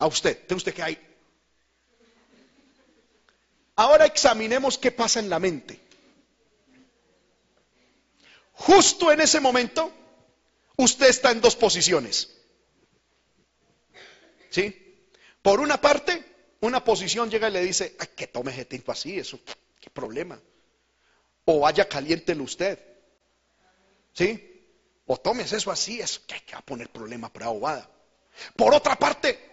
A usted, ¿Tiene usted que hay. Ahora examinemos qué pasa en la mente. Justo en ese momento, usted está en dos posiciones. ¿Sí? Por una parte, una posición llega y le dice, Ay, que tome ese tiempo así, eso, qué problema. O vaya caliéntelo usted. ¿Sí? O tomes eso así, eso que hay que poner problema para bobada. Por otra parte,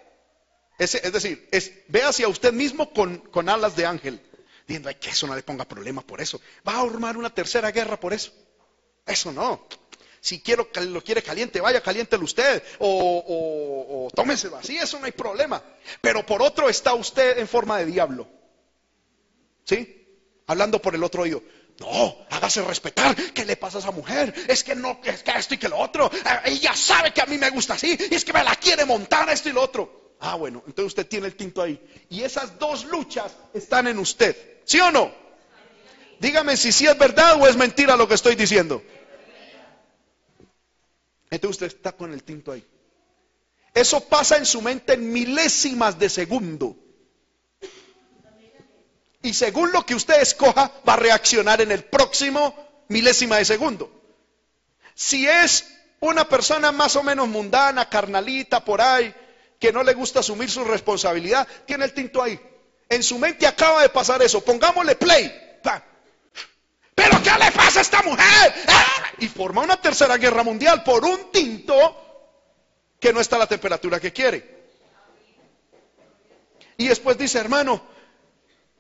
es, decir, es, ve hacia usted mismo con, alas de ángel, diciendo, que eso no le ponga problema por eso. Va a armar una tercera guerra por eso. Eso no. Si quiero, lo quiere caliente, vaya, caliéntelo usted. O, o, tómeselo así, eso no hay problema. Pero por otro está usted en forma de diablo. ¿Sí? Hablando por el otro oído. No, hágase respetar. ¿Qué le pasa a esa mujer? Es que no, es que esto y que lo otro. Eh, ella sabe que a mí me gusta así. Y es que me la quiere montar esto y lo otro. Ah, bueno, entonces usted tiene el tinto ahí. Y esas dos luchas están en usted. ¿Sí o no? Dígame si sí es verdad o es mentira lo que estoy diciendo. Entonces usted está con el tinto ahí. Eso pasa en su mente en milésimas de segundo. Y según lo que usted escoja, va a reaccionar en el próximo milésima de segundo. Si es una persona más o menos mundana, carnalita, por ahí, que no le gusta asumir su responsabilidad, tiene el tinto ahí. En su mente acaba de pasar eso. Pongámosle play. ¿Pero qué le pasa a esta mujer? ¡Ah! Y forma una tercera guerra mundial por un tinto que no está a la temperatura que quiere. Y después dice, hermano,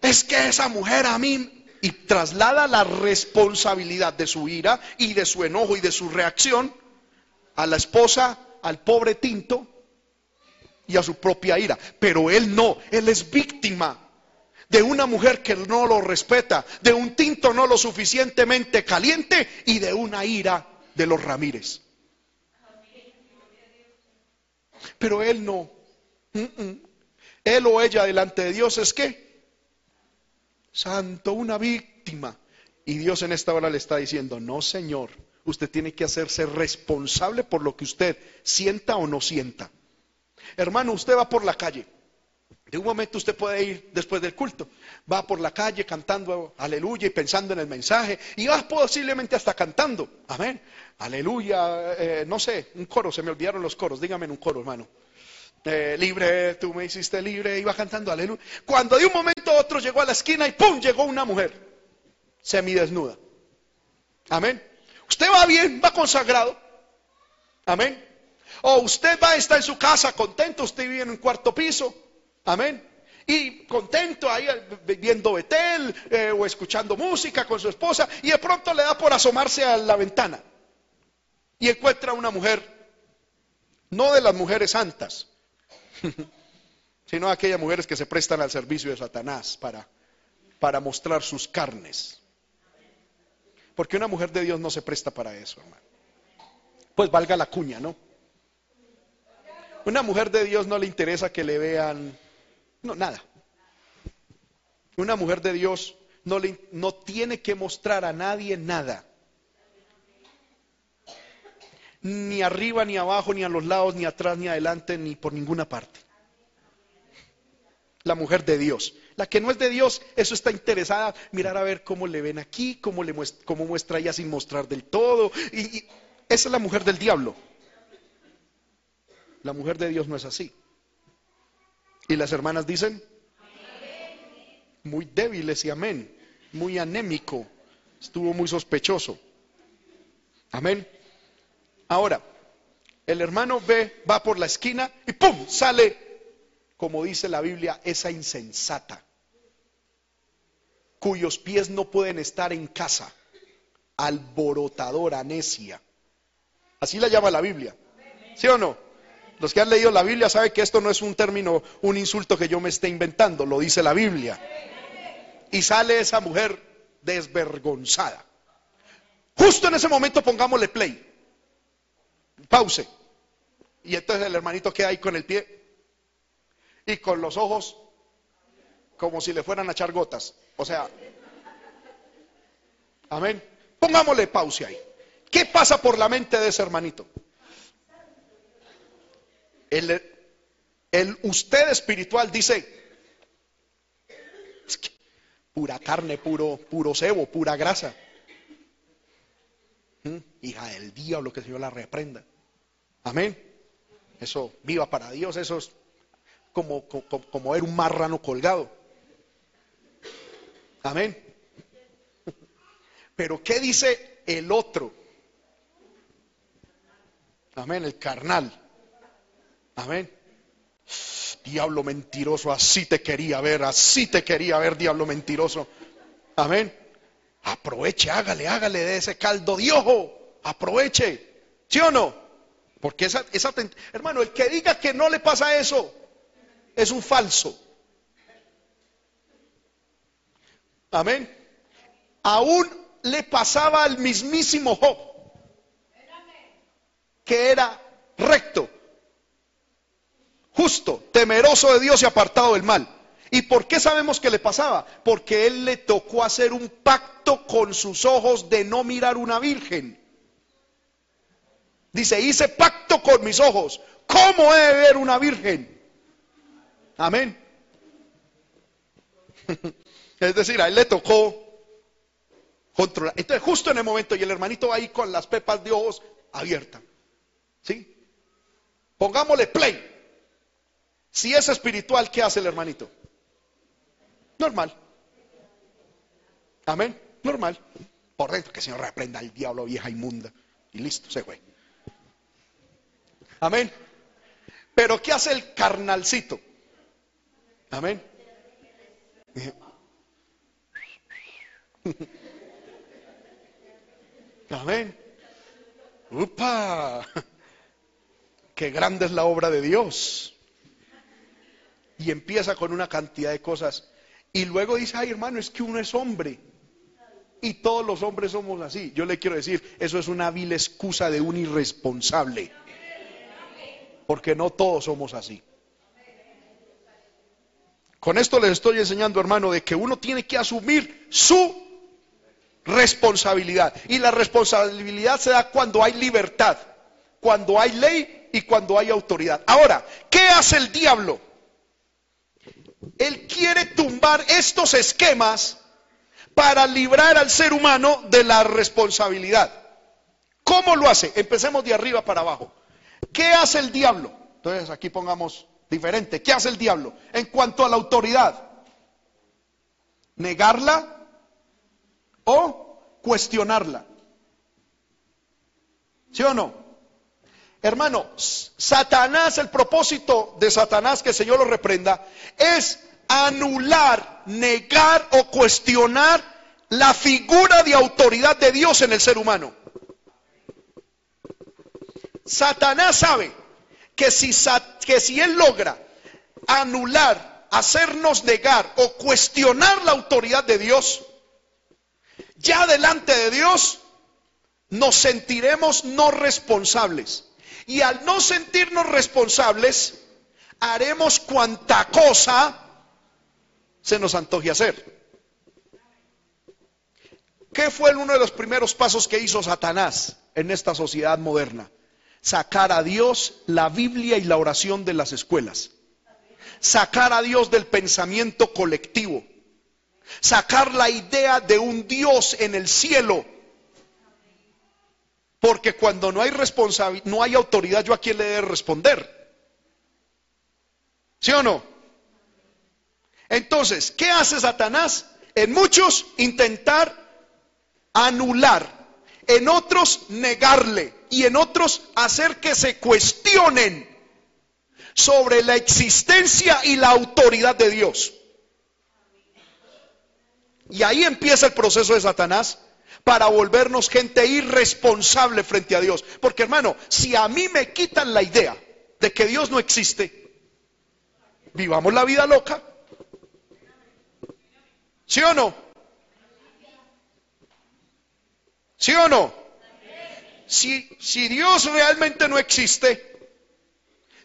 es que esa mujer a mí y traslada la responsabilidad de su ira y de su enojo y de su reacción a la esposa, al pobre tinto y a su propia ira. Pero él no, él es víctima de una mujer que no lo respeta, de un tinto no lo suficientemente caliente y de una ira de los Ramírez. Pero él no. Él o ella delante de Dios es que, santo, una víctima. Y Dios en esta hora le está diciendo, no Señor, usted tiene que hacerse responsable por lo que usted sienta o no sienta. Hermano, usted va por la calle de un momento usted puede ir después del culto, va por la calle cantando aleluya y pensando en el mensaje, y va posiblemente hasta cantando, amén, aleluya, eh, no sé, un coro, se me olvidaron los coros, dígame en un coro, hermano. Eh, libre, tú me hiciste libre, iba cantando aleluya. Cuando de un momento a otro llegó a la esquina y ¡pum! llegó una mujer, semidesnuda. Amén. Usted va bien, va consagrado. Amén. O usted va, está en su casa contento, usted vive en un cuarto piso Amén. Y contento ahí viendo Betel eh, o escuchando música con su esposa y de pronto le da por asomarse a la ventana y encuentra una mujer, no de las mujeres santas, sino aquellas mujeres que se prestan al servicio de Satanás para, para mostrar sus carnes. Porque una mujer de Dios no se presta para eso, hermano. Pues valga la cuña, ¿no? Una mujer de Dios no le interesa que le vean no, nada. Una mujer de Dios no, le, no tiene que mostrar a nadie nada. Ni arriba, ni abajo, ni a los lados, ni atrás, ni adelante, ni por ninguna parte. La mujer de Dios. La que no es de Dios, eso está interesada, mirar a ver cómo le ven aquí, cómo, le muestra, cómo muestra ella sin mostrar del todo. y esa es la mujer del diablo. La mujer de Dios no es así. Y las hermanas dicen, muy débiles y amén, muy anémico, estuvo muy sospechoso. Amén. Ahora, el hermano ve, va por la esquina y ¡pum! sale, como dice la Biblia, esa insensata, cuyos pies no pueden estar en casa, alborotadora, necia. Así la llama la Biblia. ¿Sí o no? Los que han leído la Biblia saben que esto no es un término, un insulto que yo me esté inventando, lo dice la Biblia. Y sale esa mujer desvergonzada. Justo en ese momento pongámosle play. Pause. Y entonces el hermanito queda ahí con el pie y con los ojos como si le fueran a echar gotas. O sea, amén. Pongámosle pause ahí. ¿Qué pasa por la mente de ese hermanito? El usted espiritual dice, pura carne, puro, puro cebo, pura grasa. ¿Mm? Hija del diablo, que el Señor la reprenda. Amén. Eso, viva para Dios, eso es como, como, como ver un marrano colgado. Amén. Pero ¿qué dice el otro? Amén, el carnal. Amén. Diablo mentiroso, así te quería ver, así te quería ver, diablo mentiroso. Amén. Aproveche, hágale, hágale de ese caldo de ojo. Aproveche. ¿Sí o no? Porque esa, esa, hermano, el que diga que no le pasa eso es un falso. Amén. Aún le pasaba al mismísimo Job, que era recto, justo, temeroso de Dios y apartado del mal. ¿Y por qué sabemos que le pasaba? Porque él le tocó hacer un pacto con sus ojos de no mirar una virgen. Dice, hice pacto con mis ojos. ¿Cómo he de ver una virgen? Amén. Es decir, a él le tocó controlar. Entonces, justo en el momento, y el hermanito ahí con las pepas de ojos abiertas. ¿Sí? Pongámosle play. Si es espiritual, ¿qué hace el hermanito? Normal. Amén. Normal. Por dentro, que el Señor reprenda al diablo vieja inmunda. Y listo, se fue. Amén. Pero ¿qué hace el carnalcito? Amén. Amén. ¡Upa! Qué grande es la obra de Dios y empieza con una cantidad de cosas. Y luego dice, ay hermano, es que uno es hombre. Y todos los hombres somos así. Yo le quiero decir, eso es una vil excusa de un irresponsable. Porque no todos somos así. Con esto les estoy enseñando, hermano, de que uno tiene que asumir su responsabilidad. Y la responsabilidad se da cuando hay libertad, cuando hay ley y cuando hay autoridad. Ahora, ¿qué hace el diablo? Él quiere tumbar estos esquemas para librar al ser humano de la responsabilidad. ¿Cómo lo hace? Empecemos de arriba para abajo. ¿Qué hace el diablo? Entonces aquí pongamos diferente. ¿Qué hace el diablo? En cuanto a la autoridad, negarla o cuestionarla. ¿Sí o no? Hermano, Satanás, el propósito de Satanás, que el Señor lo reprenda, es anular, negar o cuestionar la figura de autoridad de Dios en el ser humano. Satanás sabe que si, que si él logra anular, hacernos negar o cuestionar la autoridad de Dios, ya delante de Dios nos sentiremos no responsables. Y al no sentirnos responsables, haremos cuanta cosa se nos antoje hacer. ¿Qué fue uno de los primeros pasos que hizo Satanás en esta sociedad moderna? Sacar a Dios, la Biblia y la oración de las escuelas. Sacar a Dios del pensamiento colectivo. Sacar la idea de un Dios en el cielo. Porque cuando no hay responsabilidad, no hay autoridad, yo a quién le debo responder. ¿Sí o no? Entonces, ¿qué hace Satanás? En muchos intentar anular, en otros negarle y en otros hacer que se cuestionen sobre la existencia y la autoridad de Dios. Y ahí empieza el proceso de Satanás para volvernos gente irresponsable frente a Dios. Porque hermano, si a mí me quitan la idea de que Dios no existe, vivamos la vida loca. ¿Sí o no? ¿Sí o no? Si, si Dios realmente no existe,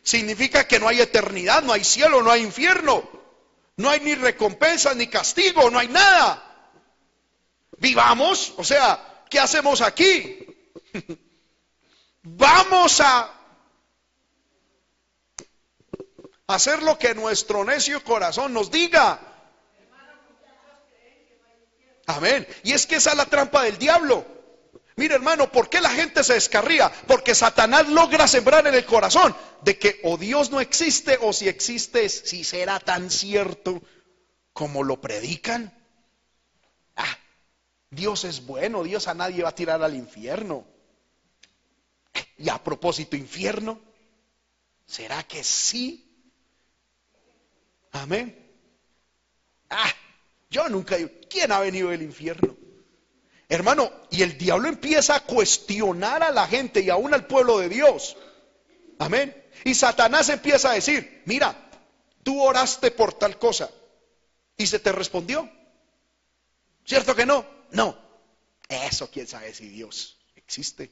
significa que no hay eternidad, no hay cielo, no hay infierno, no hay ni recompensa, ni castigo, no hay nada. Vivamos, o sea, ¿qué hacemos aquí? Vamos a Hacer lo que nuestro necio corazón nos diga. Amén. Y es que esa es la trampa del diablo. Mira hermano, ¿por qué la gente se descarría? Porque Satanás logra sembrar en el corazón de que o Dios no existe o si existe, si será tan cierto como lo predican. Dios es bueno, Dios a nadie va a tirar al infierno. Y a propósito, infierno, ¿será que sí? Amén. Ah, yo nunca digo, ¿quién ha venido del infierno? Hermano, y el diablo empieza a cuestionar a la gente y aún al pueblo de Dios. Amén. Y Satanás empieza a decir, mira, tú oraste por tal cosa y se te respondió. ¿Cierto que no? No. Eso quién sabe si Dios existe.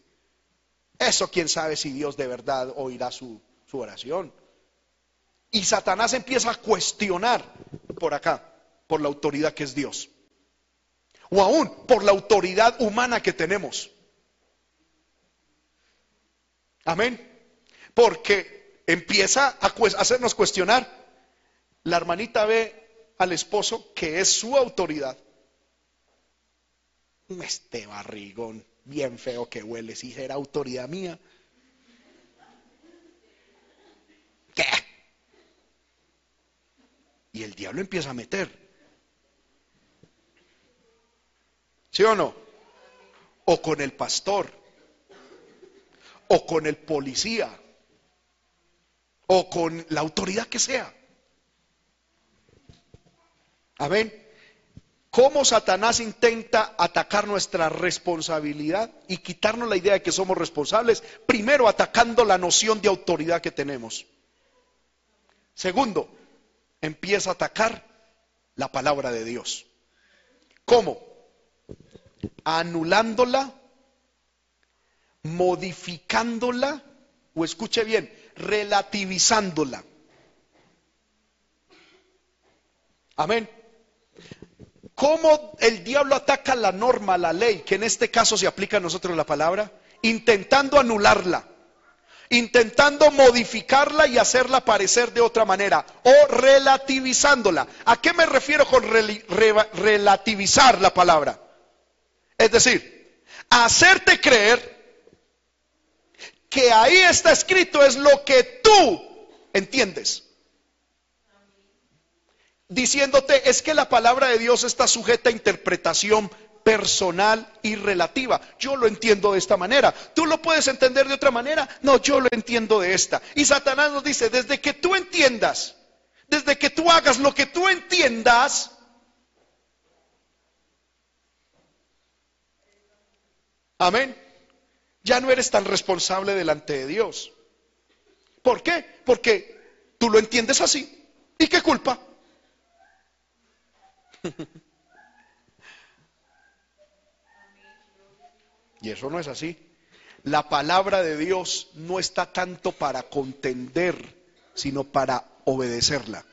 Eso quién sabe si Dios de verdad oirá su, su oración. Y Satanás empieza a cuestionar por acá, por la autoridad que es Dios. O aún por la autoridad humana que tenemos. Amén. Porque empieza a hacernos cuestionar. La hermanita ve al esposo que es su autoridad. Este barrigón bien feo que huele, si será autoridad mía. ¿Qué? Y el diablo empieza a meter. ¿Sí o no? O con el pastor, o con el policía, o con la autoridad que sea. Amén. ¿Cómo Satanás intenta atacar nuestra responsabilidad y quitarnos la idea de que somos responsables? Primero, atacando la noción de autoridad que tenemos. Segundo, empieza a atacar la palabra de Dios. ¿Cómo? Anulándola, modificándola, o escuche bien, relativizándola. Amén. ¿Cómo el diablo ataca la norma, la ley, que en este caso se aplica a nosotros la palabra? Intentando anularla intentando modificarla y hacerla parecer de otra manera o relativizándola. ¿A qué me refiero con relativizar la palabra? Es decir, hacerte creer que ahí está escrito es lo que tú entiendes. Diciéndote es que la palabra de Dios está sujeta a interpretación personal y relativa. Yo lo entiendo de esta manera. ¿Tú lo puedes entender de otra manera? No, yo lo entiendo de esta. Y Satanás nos dice, desde que tú entiendas, desde que tú hagas lo que tú entiendas, amén, ya no eres tan responsable delante de Dios. ¿Por qué? Porque tú lo entiendes así. ¿Y qué culpa? Y eso no es así. La palabra de Dios no está tanto para contender, sino para obedecerla.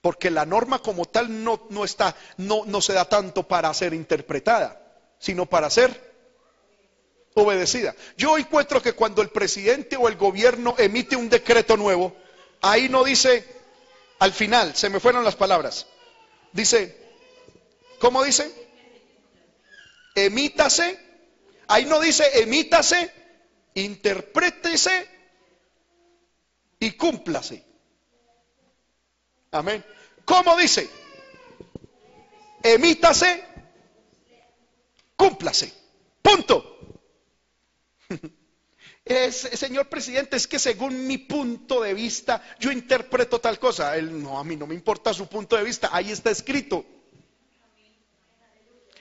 Porque la norma como tal no, no está, no, no se da tanto para ser interpretada, sino para ser obedecida. Yo encuentro que cuando el presidente o el gobierno emite un decreto nuevo, ahí no dice, al final, se me fueron las palabras, dice, ¿cómo dice? emítase, ahí no dice emítase, interprétese y cúmplase. Amén. ¿Cómo dice? Emítase, cúmplase. Punto. Es, señor presidente, es que según mi punto de vista yo interpreto tal cosa. Él, no, a mí no me importa su punto de vista, ahí está escrito.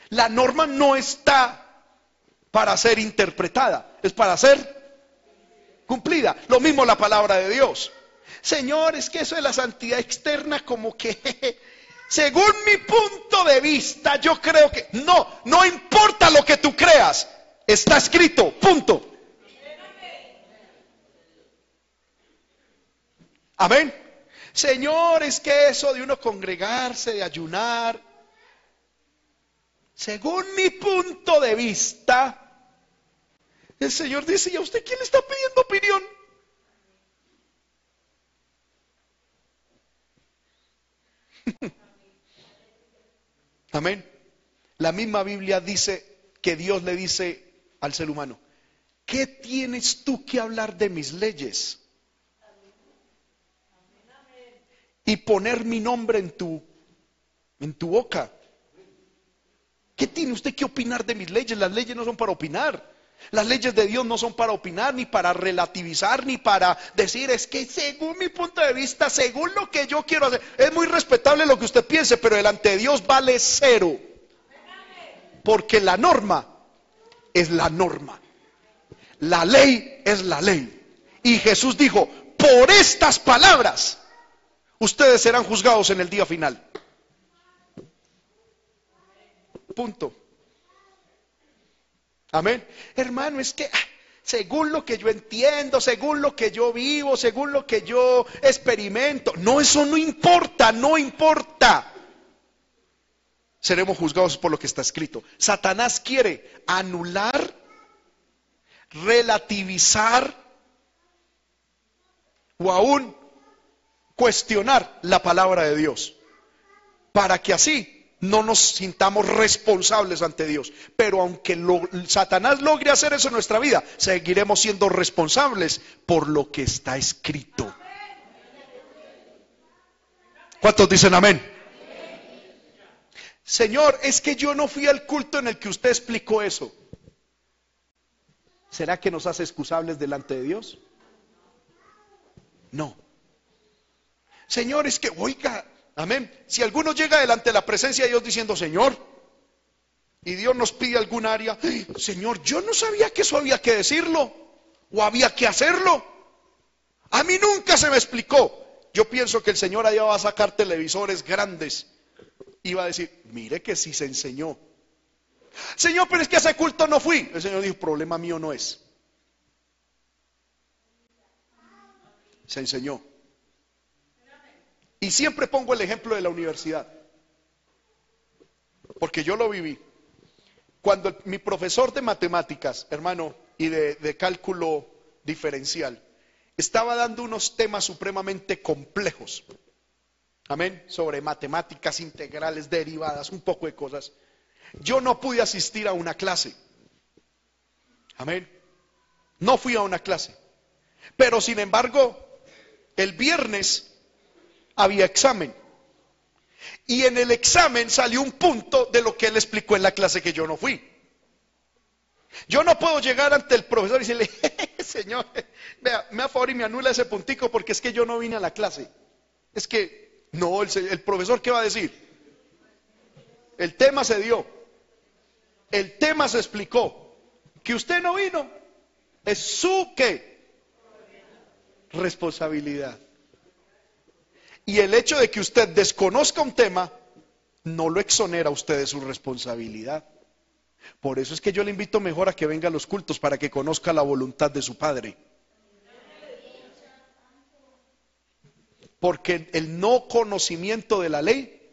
La norma no está para ser interpretada, es para ser cumplida. Lo mismo la palabra de Dios. Señor, es que eso de la santidad externa como que, según mi punto de vista, yo creo que no, no importa lo que tú creas, está escrito, punto. Amén. Señor, es que eso de uno congregarse, de ayunar, según mi punto de vista, el Señor dice, ¿y a usted quién le está pidiendo opinión? Amén. La misma Biblia dice que Dios le dice al ser humano, ¿qué tienes tú que hablar de mis leyes? Y poner mi nombre en tu, boca. ¿Qué tiene usted que opinar de mis leyes? Las leyes no son para opinar. Las leyes de Dios no son para opinar, ni para relativizar, ni para decir, es que según mi punto de vista, según lo que yo quiero hacer, es muy respetable lo que usted piense, pero delante de Dios vale cero. Porque la norma es la norma. La ley es la ley. Y Jesús dijo, por estas palabras, ustedes serán juzgados en el día final. Punto. Amén. Hermano, es que ah, según lo que yo entiendo, según lo que yo vivo, según lo que yo experimento, no, eso no importa, no importa. Seremos juzgados por lo que está escrito. Satanás quiere anular, relativizar o aún cuestionar la palabra de Dios. Para que así no nos sintamos responsables ante Dios. Pero aunque Satanás logre hacer eso en nuestra vida, seguiremos siendo responsables por lo que está escrito. ¿Cuántos dicen amén? Señor, es que yo no fui al culto en el que usted explicó eso. ¿Será que nos hace excusables delante de Dios? No. Señor, es que, oiga, Amén. Si alguno llega delante de la presencia de Dios diciendo, Señor, y Dios nos pide algún área, Señor, yo no sabía que eso había que decirlo o había que hacerlo. A mí nunca se me explicó. Yo pienso que el Señor allá va a sacar televisores grandes y va a decir, mire que sí se enseñó. Señor, pero es que a ese culto no fui. El Señor dijo, problema mío no es. Se enseñó. Y siempre pongo el ejemplo de la universidad, porque yo lo viví. Cuando mi profesor de matemáticas, hermano, y de, cálculo diferencial, estaba dando unos temas supremamente complejos, amén, sobre matemáticas integrales, derivadas, un poco de cosas, yo no pude asistir a una clase, amén, no fui a una clase, pero sin embargo, el viernes había examen. Y en el examen salió un punto de lo que él explicó en la clase que yo no fui. Yo no puedo llegar ante el profesor y decirle, señor, vea, me a favor y me anula ese puntico porque es que yo no vine a la clase. Es que, no, el, profesor, ¿qué va a decir? El tema se dio. El tema se explicó. Que usted no vino es su qué? Responsabilidad. Y el hecho de que usted desconozca un tema no lo exonera a usted de su responsabilidad. Por eso es que yo le invito mejor a que venga a los cultos para que conozca la voluntad de su Padre. Porque el no conocimiento de la ley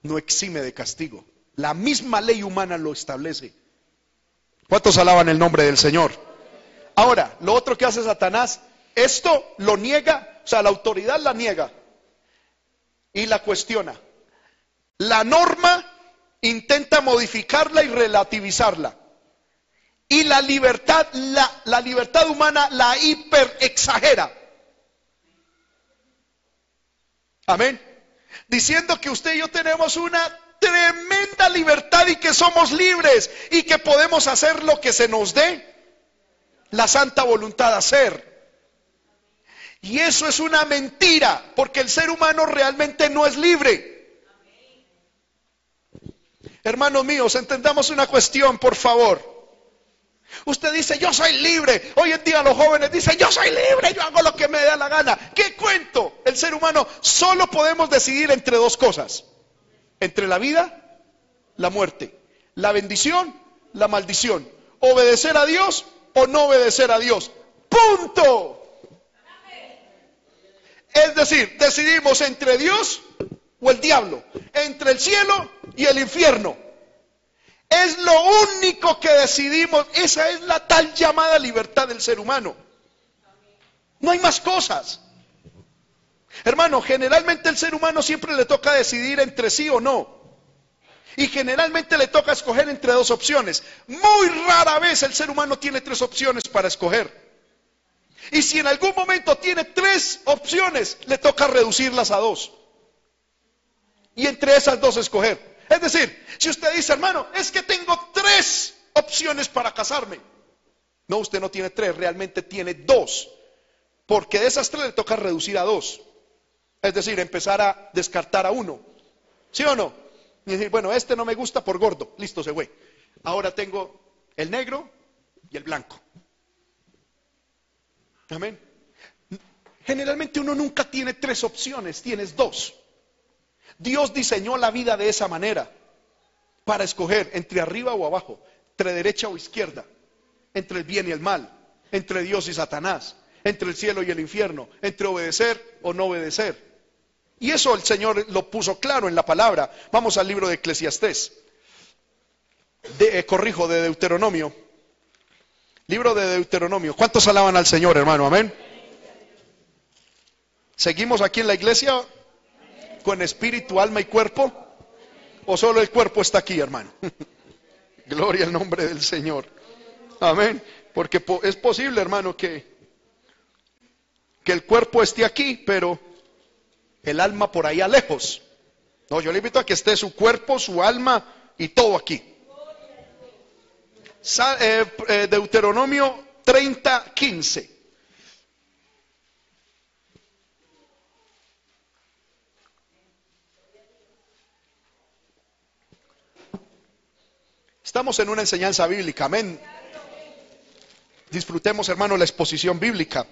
no exime de castigo. La misma ley humana lo establece. ¿Cuántos alaban el nombre del Señor? Ahora, lo otro que hace Satanás, esto lo niega, o sea, la autoridad la niega, y la cuestiona. La norma intenta modificarla y relativizarla. Y la libertad, la, la libertad humana la hiperexagera. Amén. Diciendo que usted y yo tenemos una tremenda libertad y que somos libres y que podemos hacer lo que se nos dé la santa voluntad de hacer. Y eso es una mentira, porque el ser humano realmente no es libre. Hermanos míos, entendamos una cuestión, por favor. Usted dice, yo soy libre. Hoy en día los jóvenes dicen, yo soy libre, yo hago lo que me da la gana. ¿Qué cuento? El ser humano solo podemos decidir entre dos cosas. Entre la vida, la muerte. La bendición, la maldición. Obedecer a Dios o no obedecer a Dios. Punto. Es decir, decidimos entre Dios o el diablo, entre el cielo y el infierno. Es lo único que decidimos. Esa es la tal llamada libertad del ser humano. No hay más cosas. Hermano, generalmente el ser humano siempre le toca decidir entre sí o no. Y generalmente le toca escoger entre dos opciones. Muy rara vez el ser humano tiene tres opciones para escoger. Y si en algún momento tiene tres opciones, le toca reducirlas a dos. Y entre esas dos escoger. Es decir, si usted dice, hermano, es que tengo tres opciones para casarme. No, usted no tiene tres, realmente tiene dos. Porque de esas tres le toca reducir a dos. Es decir, empezar a descartar a uno. ¿Sí o no? Y decir, bueno, este no me gusta por gordo. Listo, se fue. Ahora tengo el negro y el blanco. Amén. Generalmente uno nunca tiene tres opciones, tienes dos. Dios diseñó la vida de esa manera, para escoger entre arriba o abajo, entre derecha o izquierda, entre el bien y el mal, entre Dios y Satanás, entre el cielo y el infierno, entre obedecer o no obedecer. Y eso el Señor lo puso claro en la palabra. Vamos al libro de Eclesiastés. De, eh, corrijo, de Deuteronomio. Libro de Deuteronomio. ¿Cuántos alaban al Señor, hermano? Amén. ¿Seguimos aquí en la iglesia con espíritu, alma y cuerpo? ¿O solo el cuerpo está aquí, hermano? Gloria al nombre del Señor. Amén. Porque es posible, hermano, que, que el cuerpo esté aquí, pero el alma por allá lejos. No, yo le invito a que esté su cuerpo, su alma y todo aquí. Eh, eh, Deuteronomio 30, 15. Estamos en una enseñanza bíblica, amén. Disfrutemos, hermano, la exposición bíblica.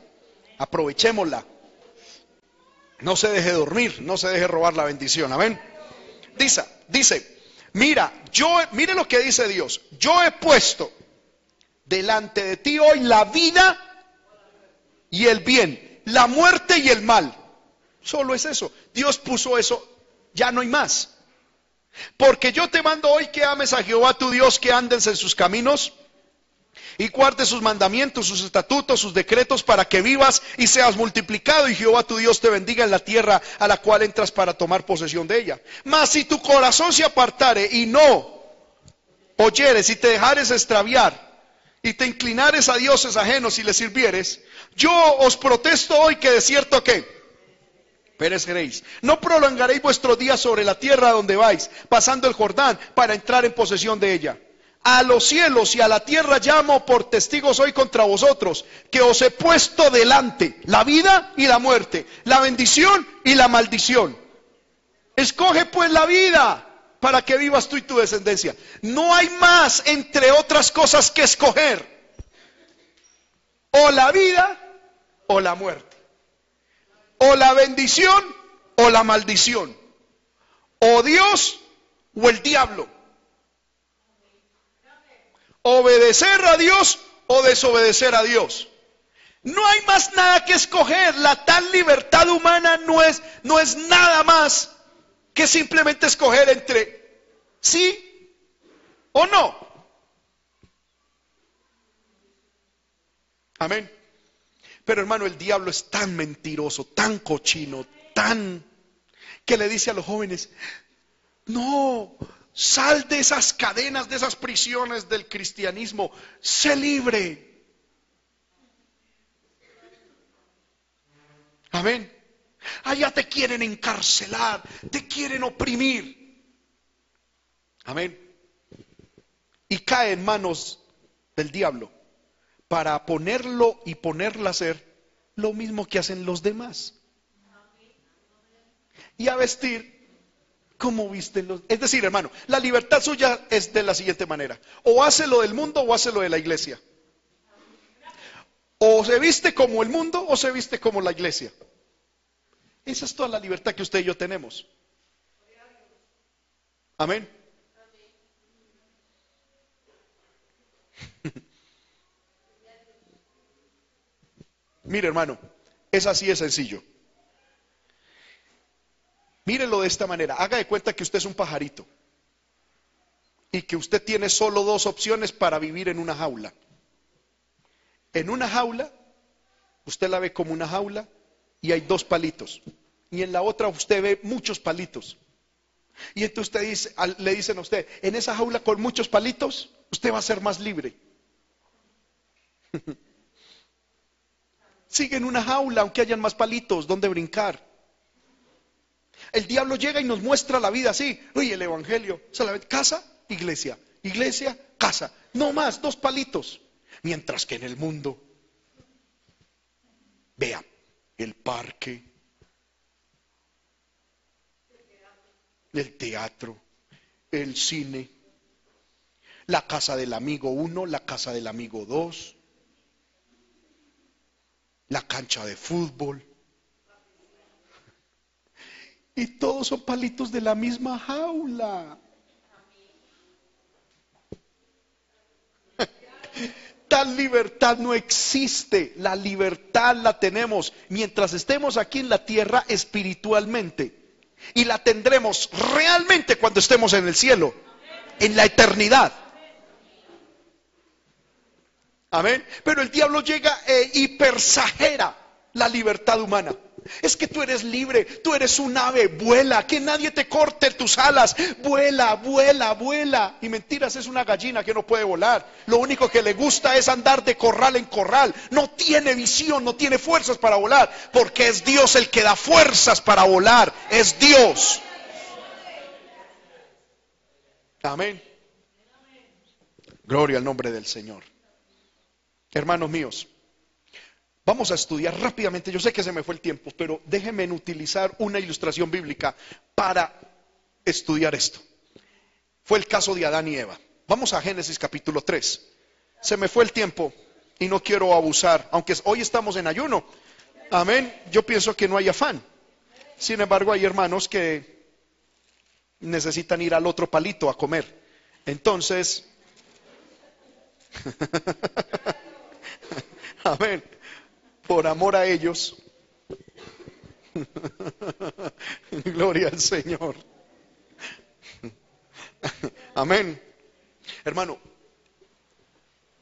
Aprovechémosla. No se deje dormir, no se deje robar la bendición. Amén. Dice, dice, mira, yo, mire lo que dice Dios. Yo he puesto delante de ti hoy la vida y el bien, la muerte y el mal. Solo es eso. Dios puso eso, ya no hay más. Porque yo te mando hoy que ames a Jehová tu Dios, que andes en sus caminos y guarde sus mandamientos, sus estatutos, sus decretos para que vivas y seas multiplicado y Jehová tu Dios te bendiga en la tierra a la cual entras para tomar posesión de ella. Mas si tu corazón se apartare y no oyeres y te dejares extraviar y te inclinares a dioses ajenos y les sirvieres, yo os protesto hoy que de cierto que pereceréis. No prolongaréis vuestros días sobre la tierra donde vais, pasando el Jordán para entrar en posesión de ella a los cielos y a la tierra llamo por testigos hoy contra vosotros, que os he puesto delante la vida y la muerte, la bendición y la maldición. Escoge pues la vida para que vivas tú y tu descendencia. No hay más, entre otras cosas, que escoger. O la vida o la muerte. O la bendición o la maldición. O Dios o el diablo obedecer a Dios o desobedecer a Dios. No hay más nada que escoger. La tal libertad humana no es, no es nada más que simplemente escoger entre sí o no. Amén. Pero hermano, el diablo es tan mentiroso, tan cochino, tan que le dice a los jóvenes, no, Sal de esas cadenas, de esas prisiones del cristianismo. Sé libre. Amén. Allá te quieren encarcelar, te quieren oprimir. Amén. Y cae en manos del diablo para ponerlo y ponerla a hacer lo mismo que hacen los demás. Y a vestir ¿Cómo viste los.? Es decir, hermano, la libertad suya es de la siguiente manera: o hace lo del mundo o hace lo de la iglesia. O se viste como el mundo o se viste como la iglesia. Esa es toda la libertad que usted y yo tenemos. Amén. Mire, hermano, es así de sencillo. Mírelo de esta manera. Haga de cuenta que usted es un pajarito y que usted tiene solo dos opciones para vivir en una jaula. En una jaula, usted la ve como una jaula y hay dos palitos. y en la otra usted ve muchos palitos. Y entonces usted dice, le dicen a usted, en esa jaula con muchos palitos, usted va a ser más libre. Sigue en una jaula, aunque hayan más palitos donde brincar. El diablo llega y nos muestra la vida así. Uy, el evangelio. Casa, iglesia. Iglesia, casa. No más, dos palitos. Mientras que en el mundo, vea, el parque, el teatro, el cine, la casa del amigo uno, la casa del amigo dos, la cancha de fútbol. Y todos son palitos de la misma jaula. Tal libertad no existe. La libertad la tenemos mientras estemos aquí en la tierra espiritualmente. Y la tendremos realmente cuando estemos en el cielo, en la eternidad. Amén. Pero el diablo llega e hipersajera la libertad humana. Es que tú eres libre, tú eres un ave, vuela, que nadie te corte tus alas, vuela, vuela, vuela. Y mentiras, es una gallina que no puede volar. Lo único que le gusta es andar de corral en corral. No tiene visión, no tiene fuerzas para volar, porque es Dios el que da fuerzas para volar, es Dios. Amén. Gloria al nombre del Señor. Hermanos míos, vamos a estudiar rápidamente, yo sé que se me fue el tiempo, pero déjenme utilizar una ilustración bíblica para estudiar esto. Fue el caso de Adán y Eva. Vamos a Génesis capítulo 3. Se me fue el tiempo y no quiero abusar, aunque hoy estamos en ayuno. Amén. Yo pienso que no hay afán. Sin embargo, hay hermanos que necesitan ir al otro palito a comer. Entonces, Amén. Por amor a ellos. Gloria al Señor. Amén. Hermano,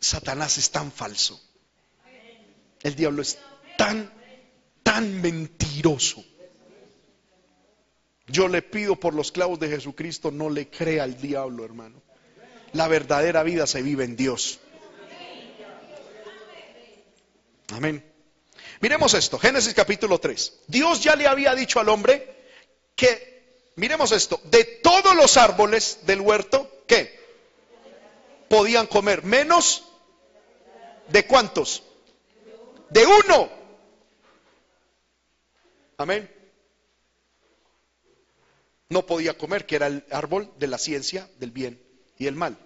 Satanás es tan falso. El diablo es tan, tan mentiroso. Yo le pido por los clavos de Jesucristo, no le crea al diablo, hermano. La verdadera vida se vive en Dios. Amén. Miremos esto, Génesis capítulo 3. Dios ya le había dicho al hombre que, miremos esto, de todos los árboles del huerto, ¿qué? Podían comer, menos de cuántos? De uno. Amén. No podía comer, que era el árbol de la ciencia del bien y el mal.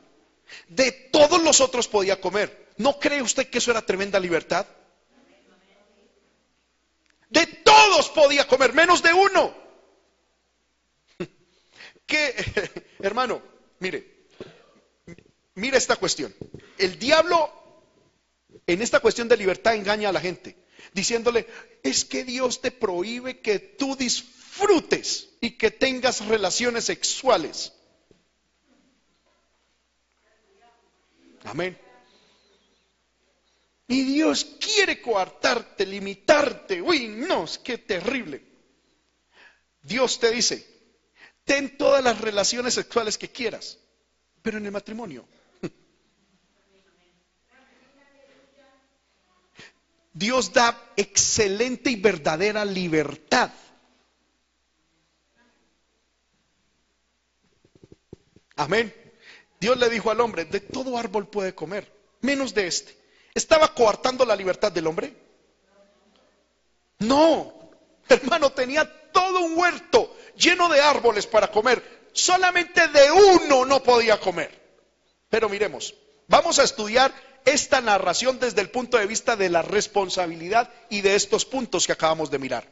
De todos los otros podía comer. ¿No cree usted que eso era tremenda libertad? De todos podía comer, menos de uno. Que, hermano, mire, mire esta cuestión. El diablo en esta cuestión de libertad engaña a la gente, diciéndole, es que Dios te prohíbe que tú disfrutes y que tengas relaciones sexuales. Amén. Y Dios quiere coartarte, limitarte. Uy, no, es terrible. Dios te dice, ten todas las relaciones sexuales que quieras, pero en el matrimonio. Dios da excelente y verdadera libertad. Amén. Dios le dijo al hombre, de todo árbol puede comer, menos de este. ¿Estaba coartando la libertad del hombre? No, hermano, tenía todo un huerto lleno de árboles para comer. Solamente de uno no podía comer. Pero miremos, vamos a estudiar esta narración desde el punto de vista de la responsabilidad y de estos puntos que acabamos de mirar.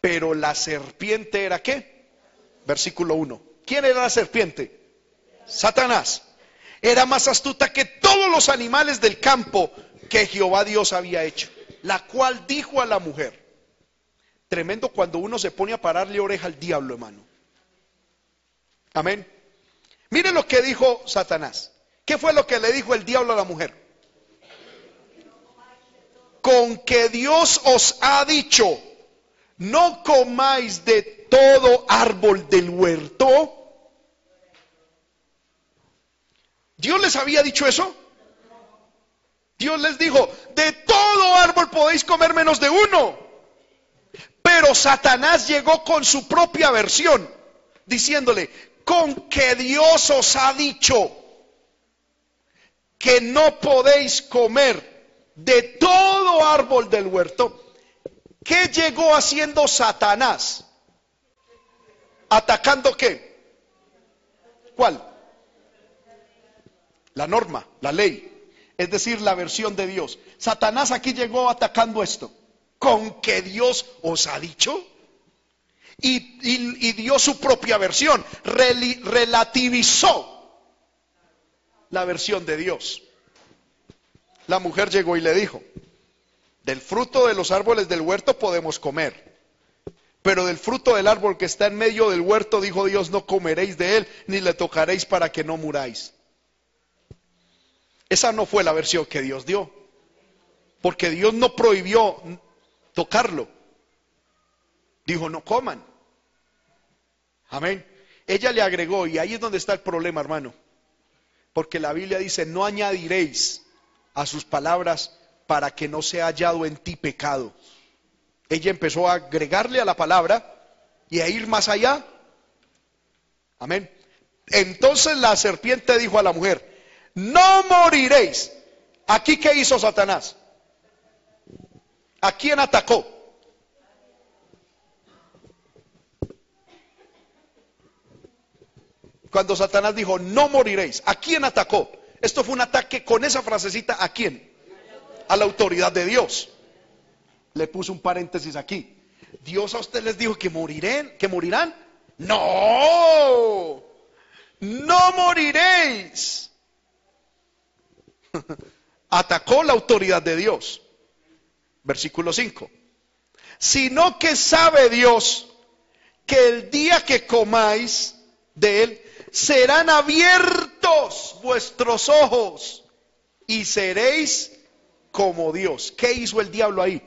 Pero la serpiente era qué? Versículo 1. ¿Quién era la serpiente? Satanás era más astuta que todos los animales del campo que Jehová Dios había hecho, la cual dijo a la mujer, tremendo cuando uno se pone a pararle oreja al diablo, hermano. Amén. Miren lo que dijo Satanás. ¿Qué fue lo que le dijo el diablo a la mujer? Con que Dios os ha dicho, no comáis de todo árbol del huerto. ¿Dios les había dicho eso? Dios les dijo, de todo árbol podéis comer menos de uno. Pero Satanás llegó con su propia versión, diciéndole, con que Dios os ha dicho que no podéis comer de todo árbol del huerto. ¿Qué llegó haciendo Satanás? ¿Atacando qué? ¿Cuál? La norma, la ley es decir, la versión de Dios. Satanás aquí llegó atacando esto. ¿Con que Dios os ha dicho? Y, dio su propia versión, relativizó la versión de Dios. La mujer llegó y le dijo, del fruto de los árboles del huerto podemos comer, pero del fruto del árbol que está en medio del huerto, dijo Dios, no comeréis de él, ni le tocaréis para que no muráis. Esa no fue la versión que Dios dio. Porque Dios no prohibió tocarlo. Dijo, no coman. Amén. Ella le agregó, y ahí es donde está el problema, hermano. Porque la Biblia dice, no añadiréis a sus palabras para que no sea hallado en ti pecado. Ella empezó a agregarle a la palabra y a ir más allá. Amén. Entonces la serpiente dijo a la mujer, no moriréis. ¿Aquí qué hizo Satanás? ¿A quién atacó? Cuando Satanás dijo, no moriréis, ¿a quién atacó? Esto fue un ataque con esa frasecita, ¿a quién? A la autoridad de Dios. Le puse un paréntesis aquí. Dios a ustedes les dijo que morirán, que morirán. No, no moriréis. atacó la autoridad de Dios. Versículo 5. Sino que sabe Dios que el día que comáis de él, serán abiertos vuestros ojos y seréis como Dios. ¿Qué hizo el diablo ahí?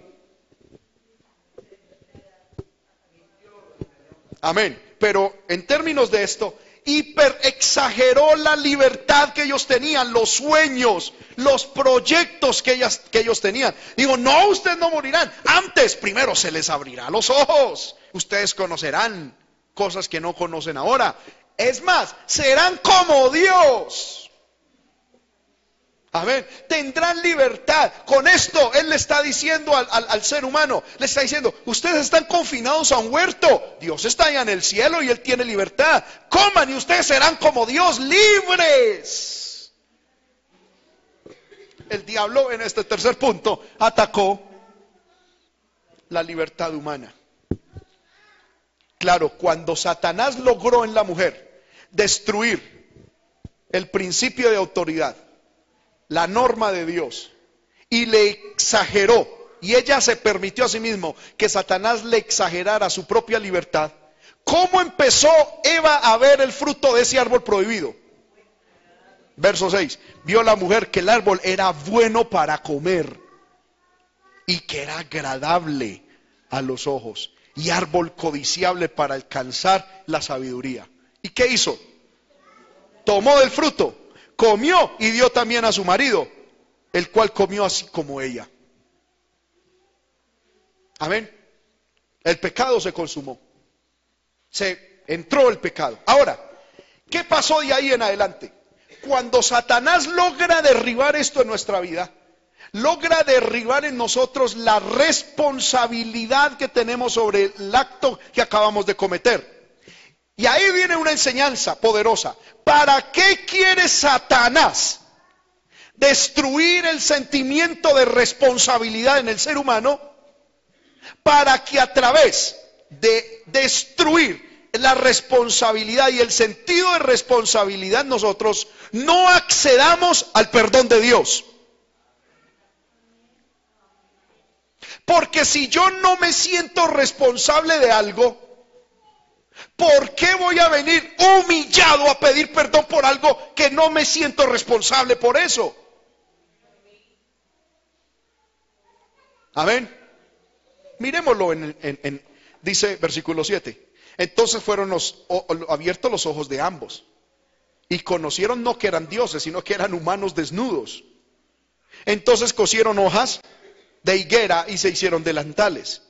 Amén. Pero en términos de esto, hiper exageró la libertad que ellos tenían, los sueños, los proyectos que, ellas, que ellos tenían. Digo, no, ustedes no morirán. Antes, primero se les abrirá los ojos. Ustedes conocerán cosas que no conocen ahora. Es más, serán como Dios. Amén. Tendrán libertad. Con esto Él le está diciendo al, ser humano, le está diciendo, ustedes están confinados a un huerto. Dios está allá en el cielo y Él tiene libertad. Coman y ustedes serán como Dios, libres. El diablo en este tercer punto atacó la libertad humana. Claro, cuando Satanás logró en la mujer destruir el principio de autoridad, la norma de Dios y le exageró, y ella se permitió a sí mismo que Satanás le exagerara su propia libertad, ¿cómo empezó Eva a ver el fruto de ese árbol prohibido? Verso 6, vio la mujer que el árbol era bueno para comer y que era agradable a los ojos y árbol codiciable para alcanzar la sabiduría. ¿Y qué hizo? Tomó del fruto comió y dio también a su marido, el cual comió así como ella. Amén. El pecado se consumó. Se entró el pecado. Ahora, ¿qué pasó de ahí en adelante? Cuando Satanás logra derribar esto en nuestra vida, logra derribar en nosotros la responsabilidad que tenemos sobre el acto que acabamos de cometer. Y ahí viene una enseñanza poderosa. ¿Para qué quiere Satanás destruir el sentimiento de responsabilidad en el ser humano? Para que a través de destruir la responsabilidad y el sentido de responsabilidad nosotros no accedamos al perdón de Dios. Porque si yo no me siento responsable de algo, ¿Por qué voy a venir humillado a pedir perdón por algo que no me siento responsable por eso? Amén. Miremoslo en, dice versículo 7. Entonces fueron los, abiertos los ojos de ambos y conocieron no que eran dioses, sino que eran humanos desnudos. Entonces cosieron hojas de higuera y se hicieron delantales.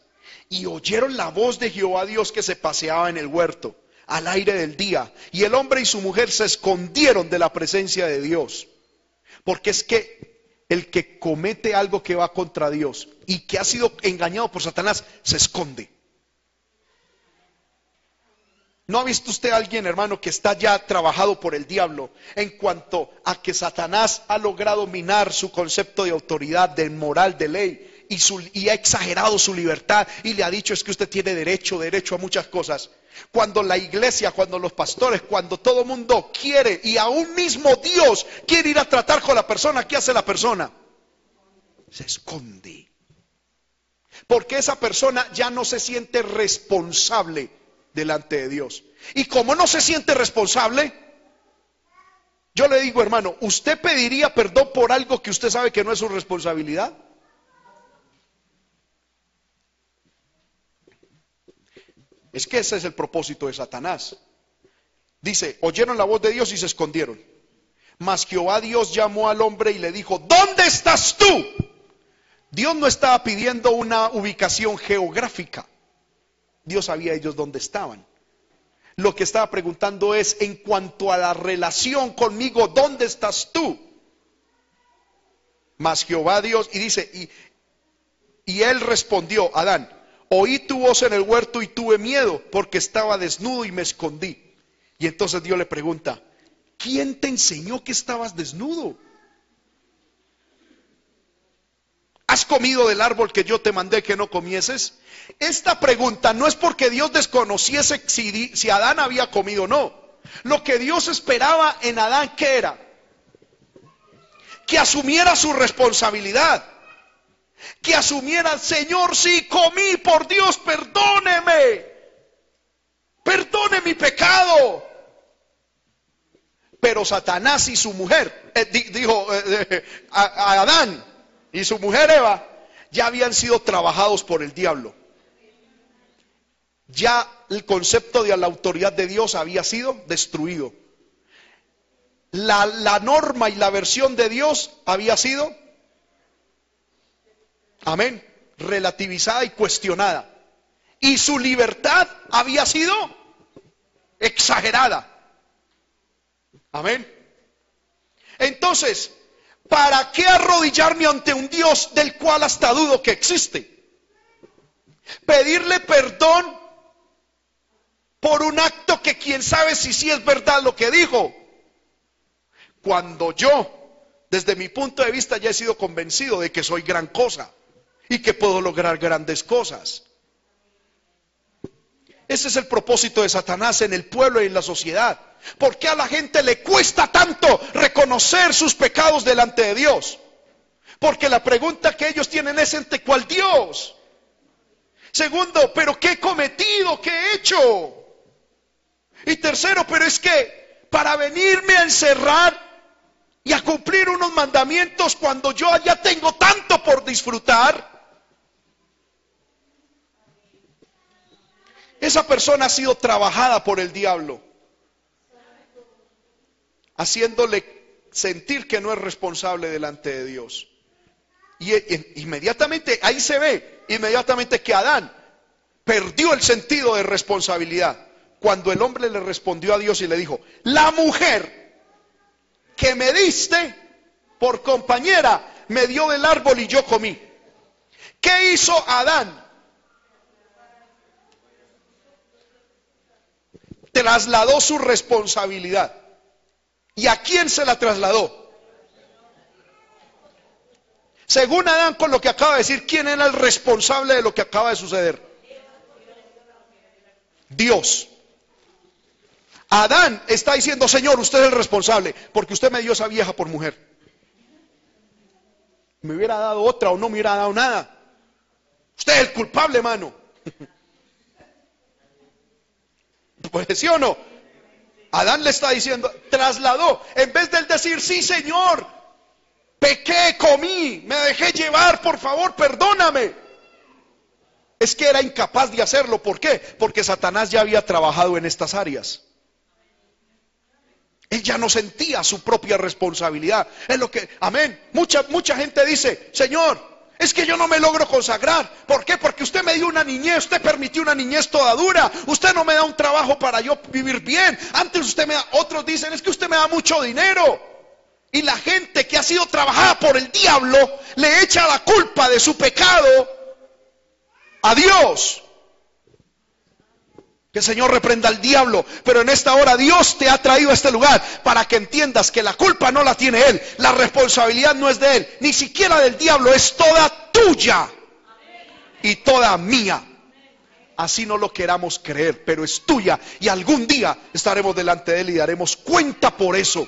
Y oyeron la voz de Jehová Dios que se paseaba en el huerto al aire del día. Y el hombre y su mujer se escondieron de la presencia de Dios. Porque es que el que comete algo que va contra Dios y que ha sido engañado por Satanás, se esconde. ¿No ha visto usted a alguien, hermano, que está ya trabajado por el diablo en cuanto a que Satanás ha logrado minar su concepto de autoridad, de moral, de ley y, ha exagerado su libertad y le ha dicho es que usted tiene derecho, derecho a muchas cosas? Cuando la iglesia, cuando los pastores, cuando todo mundo quiere y aún mismo Dios quiere ir a tratar con la persona, ¿qué hace la persona? Se esconde. Porque esa persona ya no se siente responsable delante de Dios. Y como no se siente responsable, yo le digo, hermano, ¿usted pediría perdón por algo que usted sabe que no es su responsabilidad? Es que ese es el propósito de Satanás. Dice, oyeron la voz de Dios y se escondieron. Mas Jehová Dios llamó al hombre y le dijo, ¿dónde estás tú? Dios no estaba pidiendo una ubicación geográfica. Dios sabía ellos dónde estaban. Lo que estaba preguntando es, en cuanto a la relación conmigo, ¿dónde estás tú? Mas Jehová Dios, y dice, y, y él respondió, Adán, oí tu voz en el huerto y tuve miedo porque estaba desnudo y me escondí. Y entonces Dios le pregunta, ¿quién te enseñó que estabas desnudo? ¿Has comido del árbol que yo te mandé que no comieses? Esta pregunta no es porque Dios desconociese si, si Adán había comido o no. Lo que Dios esperaba en Adán, ¿qué era? Que asumiera su responsabilidad que asumiera, Señor, si comí, por Dios, perdóneme, perdone mi pecado. Pero Satanás y su mujer, eh, dijo eh, eh, Adán y su mujer Eva, ya habían sido trabajados por el diablo. Ya el concepto de la autoridad de Dios había sido destruido. La, la norma y la versión de Dios había sido amén, relativizada y cuestionada. Y su libertad había sido exagerada. Amén. Entonces, ¿para qué arrodillarme ante un Dios del cual hasta dudo que existe? Pedirle perdón por un acto que quién sabe si sí es verdad lo que dijo. Cuando yo, desde mi punto de vista, ya he sido convencido de que soy gran cosa y que puedo lograr grandes cosas. Ese es el propósito de Satanás en el pueblo y en la sociedad. ¿Por qué a la gente le cuesta tanto reconocer sus pecados delante de Dios? Porque la pregunta que ellos tienen es entre cuál Dios. Segundo, pero ¿qué he cometido? ¿Qué he hecho? Y tercero, pero es que para venirme a encerrar y a cumplir unos mandamientos cuando yo ya tengo tanto por disfrutar, Esa persona ha sido trabajada por el diablo, haciéndole sentir que no es responsable delante de Dios. Y, inmediatamente, ahí se ve, inmediatamente que Adán perdió el sentido de responsabilidad. Cuando el hombre le respondió a Dios y le dijo, la mujer que me diste por compañera me dio del árbol y yo comí. ¿Qué hizo Adán? Trasladó su responsabilidad. ¿Y a quién se la trasladó? Según Adán, con lo que acaba de decir, ¿quién era el responsable de lo que acaba de suceder? Dios. Adán está diciendo, Señor, usted es el responsable, porque usted me dio esa vieja por mujer. Me hubiera dado otra o no me hubiera dado nada. Usted es el culpable, hermano. Pues sí o no. Adán le está diciendo, trasladó, en vez de decir, sí Señor, pequé, comí, me dejé llevar, por favor, perdóname. es que era incapaz de hacerlo. ¿Por qué? Porque Satanás ya había trabajado en estas áreas. Él ya no sentía su propia responsabilidad. Es lo que, amén. Mucha, mucha gente dice, Señor, es que yo no me logro consagrar. ¿Por qué? Porque usted me dio una niñez, usted permitió una niñez toda dura. Usted no me da un trabajo para yo vivir bien. Antes usted me da, otros dicen, es que usted me da mucho dinero. Y la gente que ha sido trabajada por el diablo le echa la culpa de su pecado a Dios. Que el Señor reprenda al diablo. Pero en esta hora Dios te ha traído a este lugar para que entiendas que la culpa no la tiene Él. La responsabilidad no es de Él. Ni siquiera del diablo. Es toda tuya. Y toda mía. Así no lo queramos creer. Pero es tuya. Y algún día estaremos delante de Él y daremos cuenta por eso.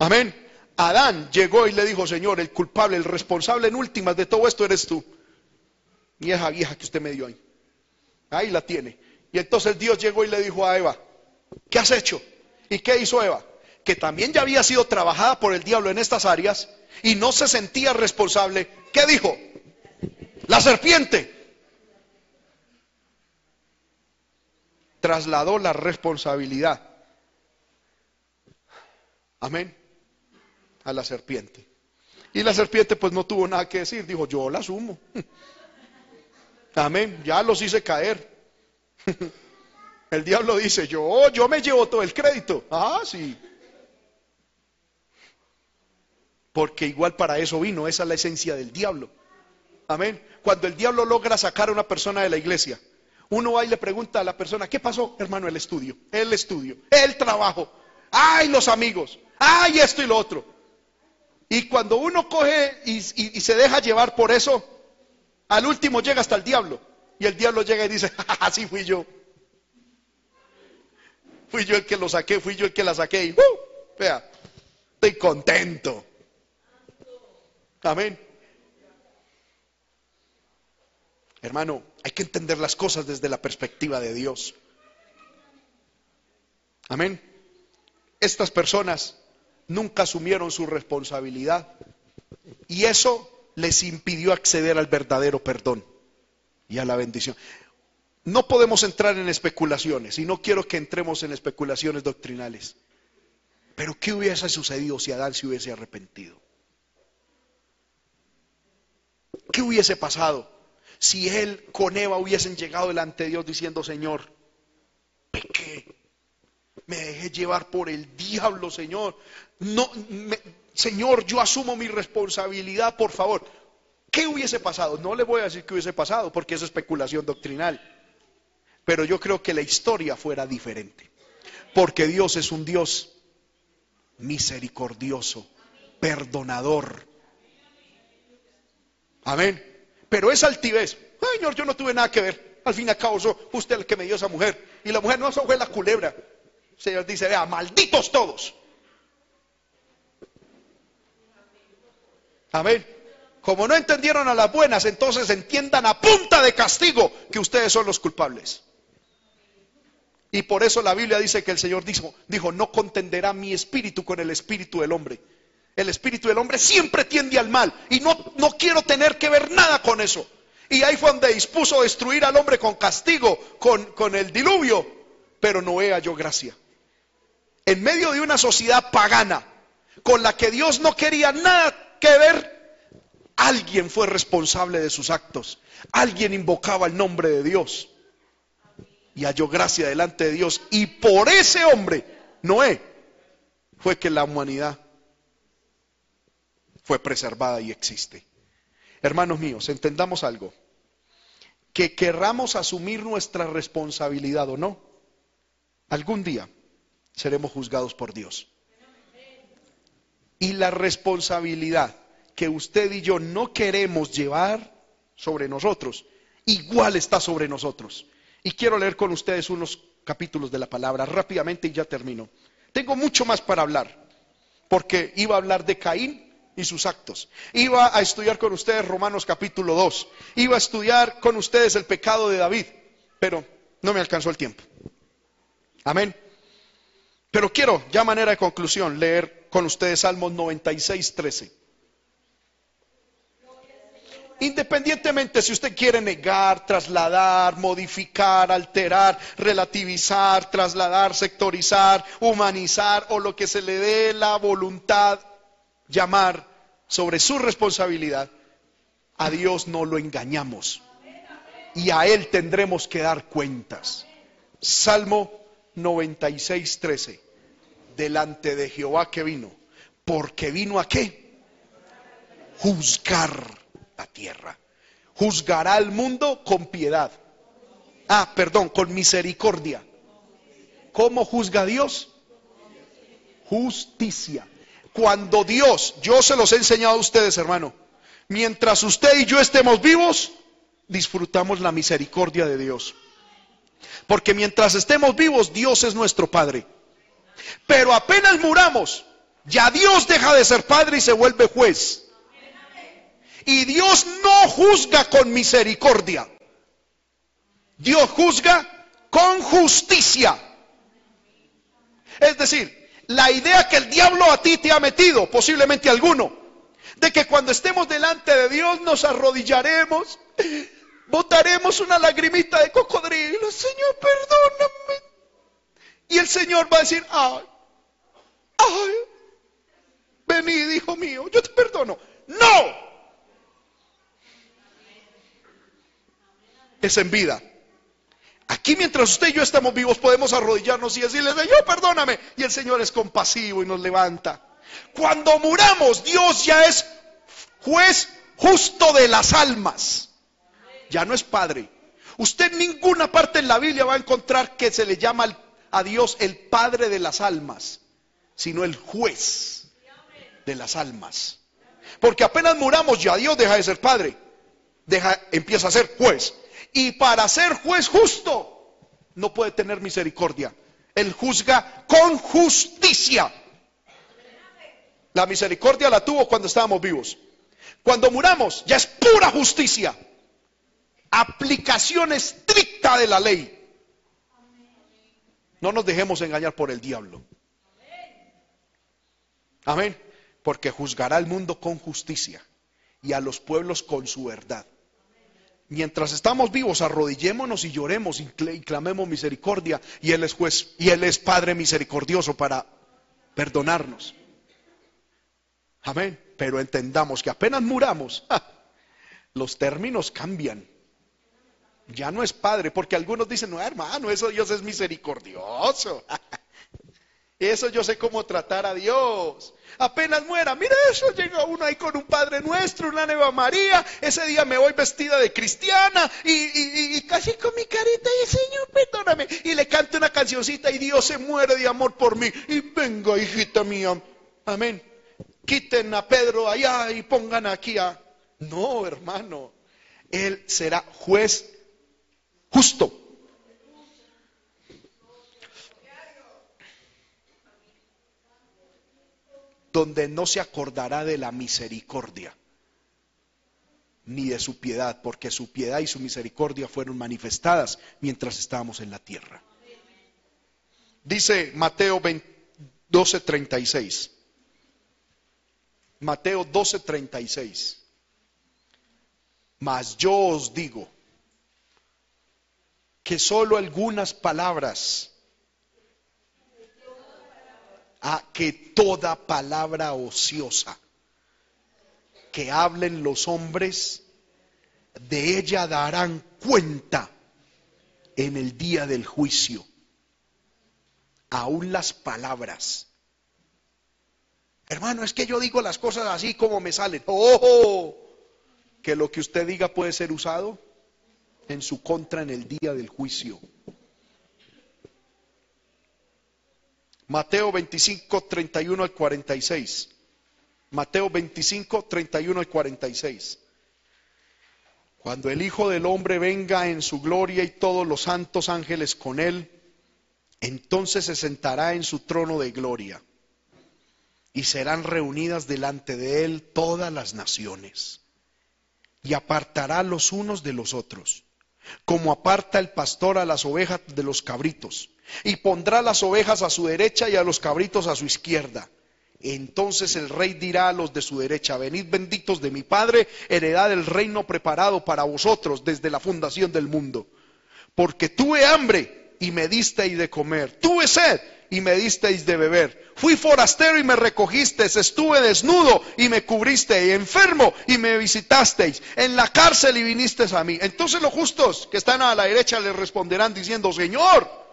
Amén. Adán llegó y le dijo, Señor, el culpable, el responsable en últimas de todo esto eres tú. Y esa vieja que usted me dio ahí. Ahí la tiene. Y entonces Dios llegó y le dijo a Eva, ¿qué has hecho? ¿Y qué hizo Eva? Que también ya había sido trabajada por el diablo en estas áreas y no se sentía responsable. ¿Qué dijo? La serpiente. Trasladó la responsabilidad. Amén. A la serpiente. Y la serpiente pues no tuvo nada que decir. Dijo, yo la asumo. Amén. Ya los hice caer. El diablo dice, yo, yo me llevo todo el crédito. Ah, sí. Porque igual para eso vino, esa es la esencia del diablo. Amén. Cuando el diablo logra sacar a una persona de la iglesia, uno va y le pregunta a la persona, ¿qué pasó, hermano? El estudio, el estudio, el trabajo, ay, los amigos, ay, esto y lo otro. Y cuando uno coge y se deja llevar por eso, al último llega hasta el diablo. Y el diablo llega y dice, así fui yo. Fui yo el que lo saqué, fui yo el que la saqué. Y, ¡uh! vea, estoy contento. Amén. Hermano, hay que entender las cosas desde la perspectiva de Dios. Amén. Estas personas nunca asumieron su responsabilidad. Y eso les impidió acceder al verdadero perdón y a la bendición. No podemos entrar en especulaciones y no quiero que entremos en especulaciones doctrinales. Pero ¿qué hubiese sucedido si Adán se hubiese arrepentido? ¿Qué hubiese pasado si él con Eva hubiesen llegado delante de Dios diciendo, Señor, pequé, me dejé llevar por el diablo, Señor, no, me, Señor, yo asumo mi responsabilidad, por favor. ¿Qué hubiese pasado? No le voy a decir qué hubiese pasado, porque es especulación doctrinal. Pero yo creo que la historia fuera diferente. Porque Dios es un Dios misericordioso, perdonador. Amén. Pero esa altivez, Señor, yo no tuve nada que ver. Al fin y al cabo, usted el que me dio esa mujer. Y la mujer no fue la culebra. Señor dice, vea, malditos todos. Amén. Como no entendieron a las buenas, entonces entiendan a punta de castigo que ustedes son los culpables. Y por eso la Biblia dice que el Señor dijo, dijo, no contenderá mi espíritu con el espíritu del hombre. El espíritu del hombre siempre tiende al mal y no, no quiero tener que ver nada con eso. Y ahí fue donde dispuso destruir al hombre con castigo, con, con el diluvio, pero Noé halló gracia. En medio de una sociedad pagana, con la que Dios no quería nada que ver, alguien fue responsable de sus actos. Alguien invocaba el nombre de Dios. Y halló gracia delante de Dios. Y por ese hombre, Noé, fue que la humanidad fue preservada y existe. Hermanos míos, entendamos algo. Que querramos asumir nuestra responsabilidad o no, algún día seremos juzgados por Dios. Y la responsabilidad que usted y yo no queremos llevar sobre nosotros, igual está sobre nosotros. Y quiero leer con ustedes unos capítulos de la palabra rápidamente y ya termino. Tengo mucho más para hablar, porque iba a hablar de Caín y sus actos. Iba a estudiar con ustedes Romanos capítulo 2. Iba a estudiar con ustedes el pecado de David, pero no me alcanzó el tiempo. Amén. Pero quiero, ya manera de conclusión, leer con ustedes Salmos 96, 13. Independientemente si usted quiere negar, trasladar, modificar, alterar, relativizar, trasladar, sectorizar, humanizar o lo que se le dé la voluntad llamar sobre su responsabilidad, a Dios no lo engañamos y a Él tendremos que dar cuentas. Salmo 96, 13. Delante de Jehová que vino. Porque vino a qué? Juzgar la tierra. Juzgará al mundo con piedad. Ah, perdón, con misericordia. ¿Cómo juzga Dios? Justicia. Cuando Dios, yo se los he enseñado a ustedes, hermano, mientras usted y yo estemos vivos, disfrutamos la misericordia de Dios. Porque mientras estemos vivos, Dios es nuestro Padre. Pero apenas muramos, ya Dios deja de ser Padre y se vuelve juez. Y Dios no juzga con misericordia. Dios juzga con justicia. Es decir, la idea que el diablo a ti te ha metido, posiblemente alguno, de que cuando estemos delante de Dios nos arrodillaremos, botaremos una lagrimita de cocodrilo, Señor, perdóname. Y el Señor va a decir, ay, ay, venid, hijo mío, yo te perdono. No. Es en vida. Aquí mientras usted y yo estamos vivos podemos arrodillarnos y decirle, Señor, perdóname. Y el Señor es compasivo y nos levanta. Cuando muramos, Dios ya es juez justo de las almas. Ya no es padre. Usted en ninguna parte en la Biblia va a encontrar que se le llama a Dios el padre de las almas, sino el juez de las almas. Porque apenas muramos ya Dios deja de ser padre, deja, empieza a ser juez. Y para ser juez justo, no puede tener misericordia. Él juzga con justicia. La misericordia la tuvo cuando estábamos vivos. Cuando muramos, ya es pura justicia. Aplicación estricta de la ley. No nos dejemos engañar por el diablo. Amén. Porque juzgará al mundo con justicia y a los pueblos con su verdad. Mientras estamos vivos, arrodillémonos y lloremos y clamemos misericordia. Y Él es juez y Él es Padre misericordioso para perdonarnos. Amén. Pero entendamos que apenas muramos, los términos cambian. Ya no es Padre, porque algunos dicen, no hermano, eso Dios es misericordioso. Eso yo sé cómo tratar a Dios. Apenas muera, mira eso, llega uno ahí con un Padre Nuestro, una Nueva María. Ese día me voy vestida de cristiana y, casi con mi carita y Señor, perdóname. Y le canto una cancioncita y Dios se muere de amor por mí. Y venga, hijita mía. Amén. Quiten a Pedro allá y pongan aquí a... No, hermano. Él será juez justo. donde no se acordará de la misericordia ni de su piedad, porque su piedad y su misericordia fueron manifestadas mientras estábamos en la tierra. Dice Mateo 12:36. Mateo 12:36. Mas yo os digo que solo algunas palabras a que toda palabra ociosa que hablen los hombres, de ella darán cuenta en el día del juicio. Aún las palabras. Hermano, es que yo digo las cosas así como me salen. ¡Oh! Que lo que usted diga puede ser usado en su contra en el día del juicio. Mateo 25, 31 al 46. Mateo 25, 31 al 46. Cuando el Hijo del Hombre venga en su gloria y todos los santos ángeles con él, entonces se sentará en su trono de gloria y serán reunidas delante de él todas las naciones y apartará los unos de los otros, como aparta el pastor a las ovejas de los cabritos y pondrá las ovejas a su derecha y a los cabritos a su izquierda. Entonces el rey dirá a los de su derecha, venid benditos de mi Padre, heredad el reino preparado para vosotros desde la fundación del mundo. Porque tuve hambre y me disteis de comer, tuve sed y me disteis de beber. Fui forastero y me recogisteis, estuve desnudo y me cubristeis, enfermo y me visitasteis, en la cárcel y vinisteis a mí. Entonces los justos que están a la derecha le responderán diciendo, Señor,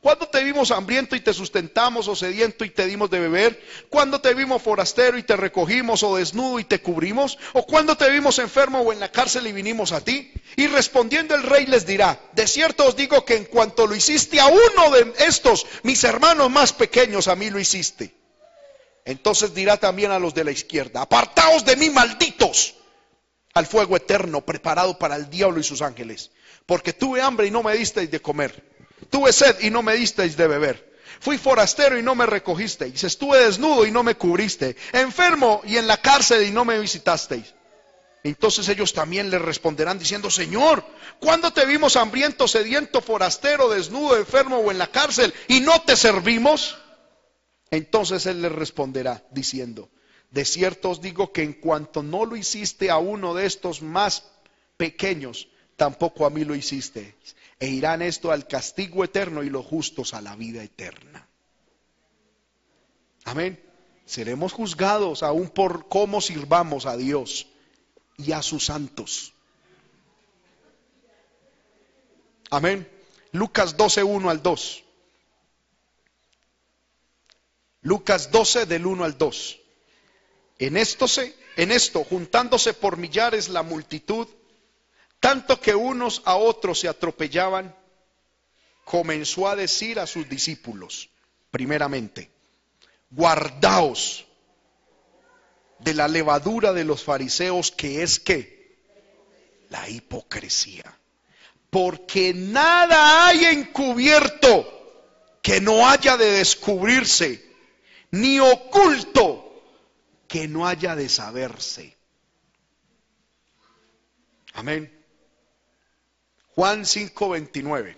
¿Cuándo te vimos hambriento y te sustentamos o sediento y te dimos de beber? ¿Cuándo te vimos forastero y te recogimos o desnudo y te cubrimos? ¿O cuándo te vimos enfermo o en la cárcel y vinimos a ti? Y respondiendo el rey les dirá, de cierto os digo que en cuanto lo hiciste a uno de estos, mis hermanos más pequeños, a mí lo hiciste. Entonces dirá también a los de la izquierda, apartaos de mí malditos al fuego eterno preparado para el diablo y sus ángeles, porque tuve hambre y no me disteis de comer Tuve sed y no me disteis de beber. Fui forastero y no me recogisteis. Estuve desnudo y no me cubriste. Enfermo y en la cárcel y no me visitasteis. Entonces ellos también le responderán diciendo, Señor, ¿cuándo te vimos hambriento, sediento, forastero, desnudo, enfermo o en la cárcel y no te servimos? Entonces él les responderá diciendo, de cierto os digo que en cuanto no lo hiciste a uno de estos más pequeños, tampoco a mí lo hiciste e irán esto al castigo eterno y los justos a la vida eterna. Amén. Seremos juzgados aún por cómo sirvamos a Dios y a sus santos. Amén. Lucas 12, 1 al 2. Lucas 12 del 1 al 2. En esto, se, en esto, juntándose por millares la multitud, tanto que unos a otros se atropellaban, comenzó a decir a sus discípulos, primeramente, guardaos de la levadura de los fariseos que es que la hipocresía. Porque nada hay encubierto que no haya de descubrirse, ni oculto que no haya de saberse. Amén. Juan 5:29.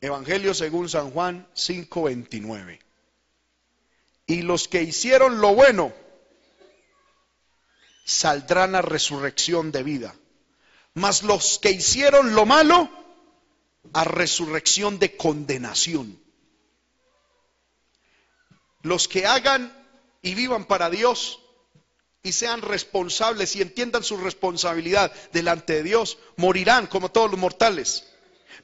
Evangelio según San Juan 5:29. Y los que hicieron lo bueno saldrán a resurrección de vida. Mas los que hicieron lo malo a resurrección de condenación. Los que hagan y vivan para Dios y sean responsables y entiendan su responsabilidad delante de Dios, morirán como todos los mortales.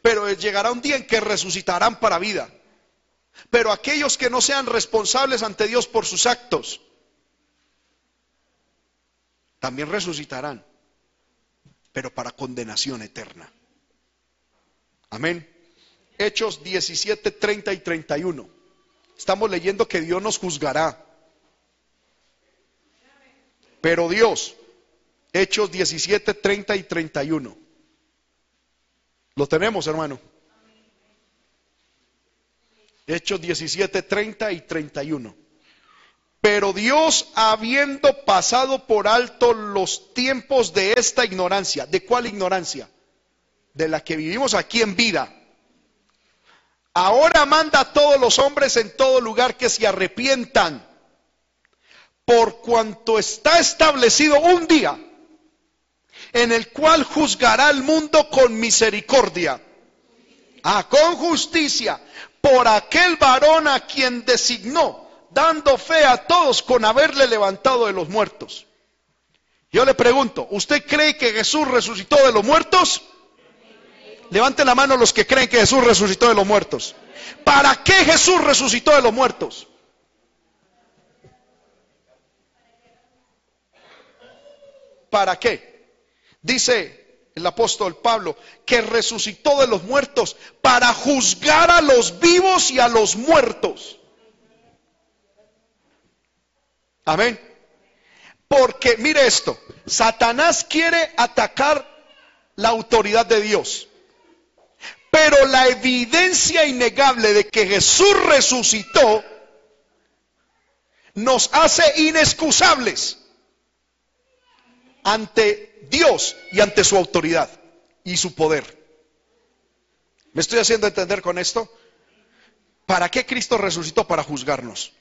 Pero llegará un día en que resucitarán para vida. Pero aquellos que no sean responsables ante Dios por sus actos, también resucitarán, pero para condenación eterna. Amén. Hechos 17, 30 y 31. Estamos leyendo que Dios nos juzgará. Pero Dios, Hechos 17, 30 y 31. Lo tenemos, hermano. Hechos 17, 30 y 31. Pero Dios, habiendo pasado por alto los tiempos de esta ignorancia, ¿de cuál ignorancia? De la que vivimos aquí en vida. Ahora manda a todos los hombres en todo lugar que se arrepientan por cuanto está establecido un día en el cual juzgará al mundo con misericordia, ah, con justicia, por aquel varón a quien designó, dando fe a todos con haberle levantado de los muertos. Yo le pregunto, ¿usted cree que Jesús resucitó de los muertos? Levante la mano los que creen que Jesús resucitó de los muertos. ¿Para qué Jesús resucitó de los muertos? ¿Para qué? Dice el apóstol Pablo que resucitó de los muertos para juzgar a los vivos y a los muertos. Amén. Porque mire esto, Satanás quiere atacar la autoridad de Dios. Pero la evidencia innegable de que Jesús resucitó nos hace inexcusables ante Dios y ante su autoridad y su poder. ¿Me estoy haciendo entender con esto? ¿Para qué Cristo resucitó? Para juzgarnos.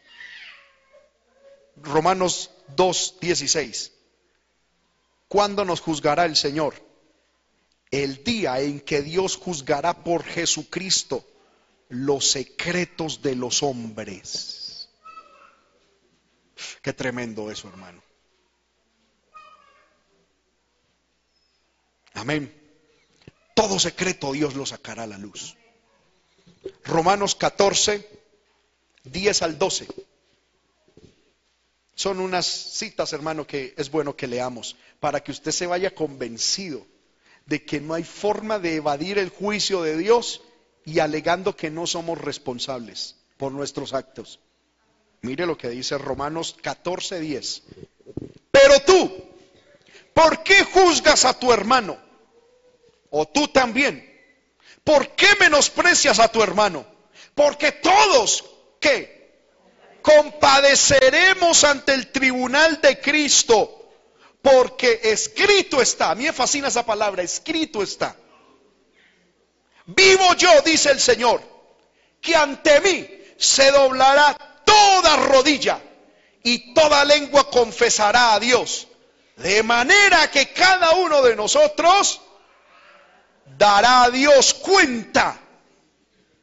Romanos 2, 16. ¿Cuándo nos juzgará el Señor? El día en que Dios juzgará por Jesucristo los secretos de los hombres. Qué tremendo eso, hermano. Amén. Todo secreto Dios lo sacará a la luz. Romanos 14, 10 al 12. Son unas citas, hermano, que es bueno que leamos para que usted se vaya convencido de que no hay forma de evadir el juicio de Dios y alegando que no somos responsables por nuestros actos. Mire lo que dice Romanos 14, 10. Pero tú, ¿por qué juzgas a tu hermano? O tú también. ¿Por qué menosprecias a tu hermano? Porque todos, ¿qué? Compadeceremos ante el tribunal de Cristo. Porque escrito está, a mí fascina esa palabra, escrito está. Vivo yo, dice el Señor, que ante mí se doblará toda rodilla y toda lengua confesará a Dios. De manera que cada uno de nosotros dará a Dios cuenta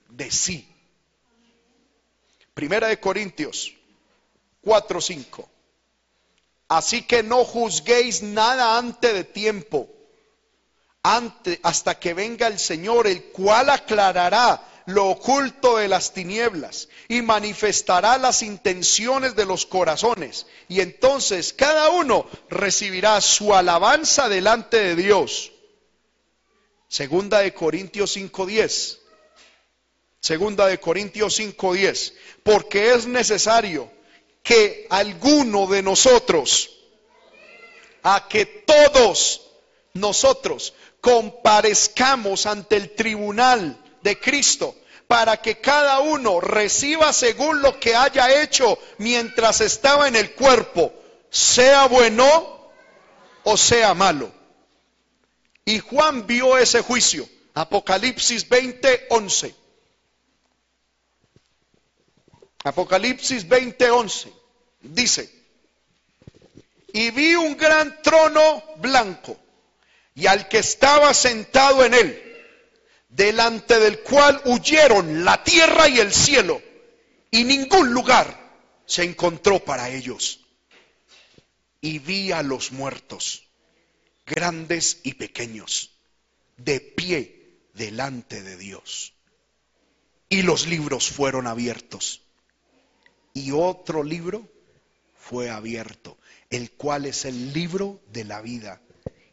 de sí. Primera de Corintios 4, 5. Así que no juzguéis nada antes de tiempo, hasta que venga el Señor, el cual aclarará lo oculto de las tinieblas y manifestará las intenciones de los corazones. Y entonces cada uno recibirá su alabanza delante de Dios. Segunda de Corintios 5:10. Segunda de Corintios 5:10. Porque es necesario que alguno de nosotros, a que todos nosotros comparezcamos ante el tribunal de Cristo para que cada uno reciba según lo que haya hecho mientras estaba en el cuerpo, sea bueno o sea malo. Y Juan vio ese juicio. Apocalipsis 20, 11. Apocalipsis 20, 11. Dice, y vi un gran trono blanco y al que estaba sentado en él, delante del cual huyeron la tierra y el cielo, y ningún lugar se encontró para ellos. Y vi a los muertos grandes y pequeños, de pie delante de Dios. Y los libros fueron abiertos. Y otro libro fue abierto, el cual es el libro de la vida.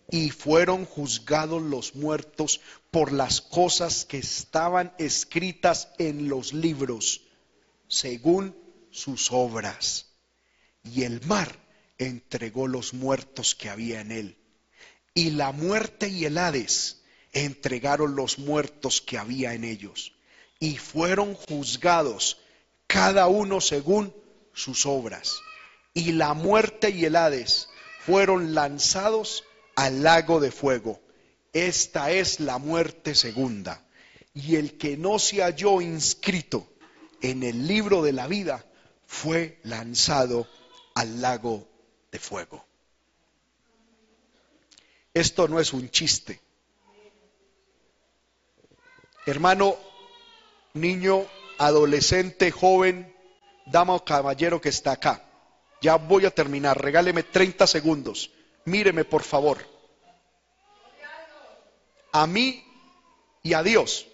Y fueron juzgados los muertos por las cosas que estaban escritas en los libros, según sus obras. Y el mar entregó los muertos que había en él y la muerte y el Hades entregaron los muertos que había en ellos, y fueron juzgados cada uno según sus obras. Y la muerte y el Hades fueron lanzados al lago de fuego. Esta es la muerte segunda. Y el que no se halló inscrito en el libro de la vida fue lanzado al lago de fuego. Esto no es un chiste. Hermano, niño, adolescente, joven, dama o caballero que está acá. Ya voy a terminar. Regáleme 30 segundos. Míreme, por favor. A mí y a Dios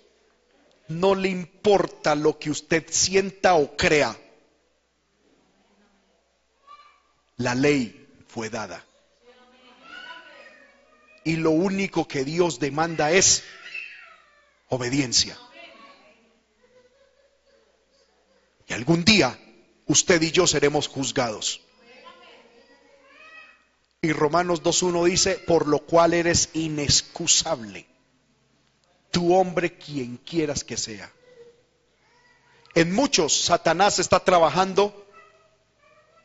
no le importa lo que usted sienta o crea. La ley fue dada y lo único que Dios demanda es obediencia. Y algún día usted y yo seremos juzgados. Y Romanos 2.1 dice, por lo cual eres inexcusable, tu hombre quien quieras que sea. En muchos Satanás está trabajando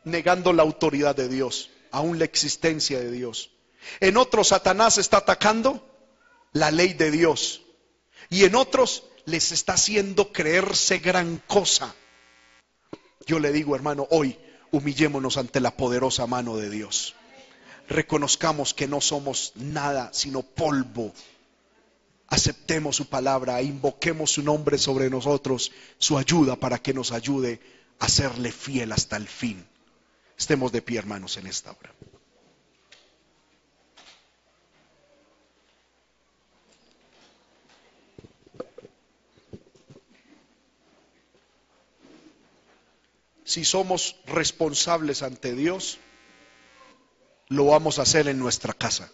negando la autoridad de Dios, aún la existencia de Dios. En otros Satanás está atacando la ley de Dios. Y en otros les está haciendo creerse gran cosa. Yo le digo, hermano, hoy humillémonos ante la poderosa mano de Dios. Reconozcamos que no somos nada sino polvo. Aceptemos su palabra, invoquemos su nombre sobre nosotros, su ayuda para que nos ayude a serle fiel hasta el fin. Estemos de pie, hermanos, en esta hora. si somos responsables ante Dios, lo vamos a hacer en nuestra casa.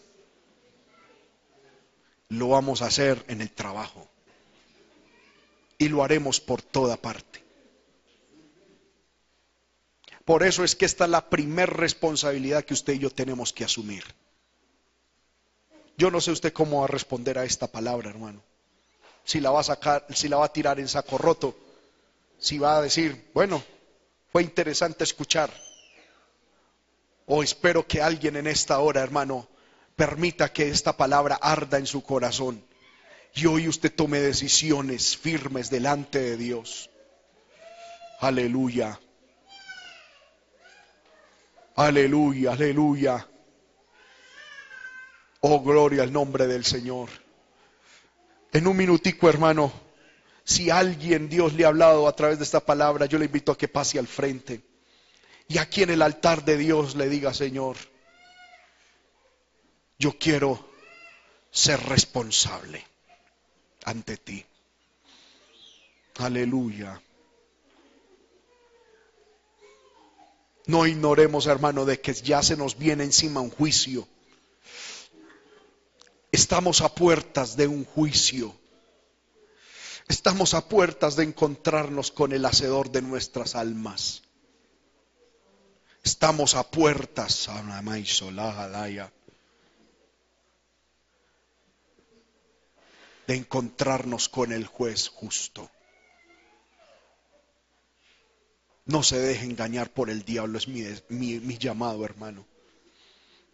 Lo vamos a hacer en el trabajo. Y lo haremos por toda parte. Por eso es que esta es la primer responsabilidad que usted y yo tenemos que asumir. Yo no sé usted cómo va a responder a esta palabra, hermano. Si la va a sacar, si la va a tirar en saco roto, si va a decir, bueno, fue interesante escuchar. O espero que alguien en esta hora, hermano, permita que esta palabra arda en su corazón y hoy usted tome decisiones firmes delante de Dios. Aleluya. Aleluya, aleluya. Oh, gloria al nombre del Señor. En un minutico, hermano, si alguien Dios le ha hablado a través de esta palabra, yo le invito a que pase al frente. Y aquí en el altar de Dios le diga, Señor, yo quiero ser responsable ante ti. Aleluya. No ignoremos, hermano, de que ya se nos viene encima un juicio. Estamos a puertas de un juicio. Estamos a puertas de encontrarnos con el hacedor de nuestras almas. Estamos a puertas, de encontrarnos con el juez justo. No se deje engañar por el diablo, es mi, mi, llamado hermano.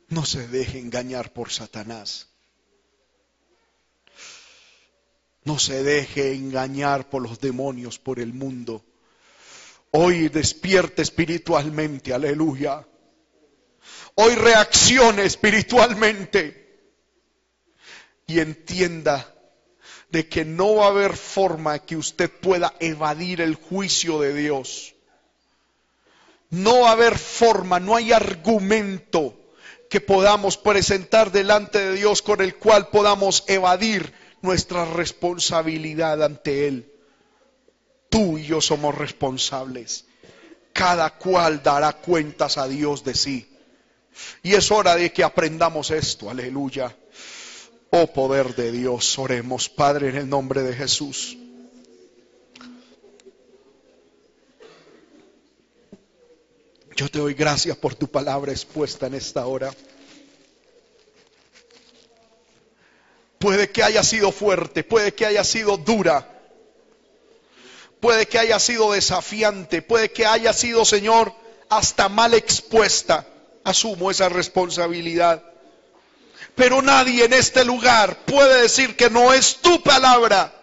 No se deje engañar por Satanás. No se deje engañar por los demonios, por el mundo. Hoy despierte espiritualmente, aleluya. Hoy reaccione espiritualmente y entienda de que no va a haber forma que usted pueda evadir el juicio de Dios. No va a haber forma, no hay argumento que podamos presentar delante de Dios con el cual podamos evadir nuestra responsabilidad ante Él. Tú y yo somos responsables. Cada cual dará cuentas a Dios de sí. Y es hora de que aprendamos esto. Aleluya. Oh poder de Dios, oremos, Padre, en el nombre de Jesús. Yo te doy gracias por tu palabra expuesta en esta hora. Puede que haya sido fuerte, puede que haya sido dura, puede que haya sido desafiante, puede que haya sido, Señor, hasta mal expuesta. Asumo esa responsabilidad. Pero nadie en este lugar puede decir que no es tu palabra.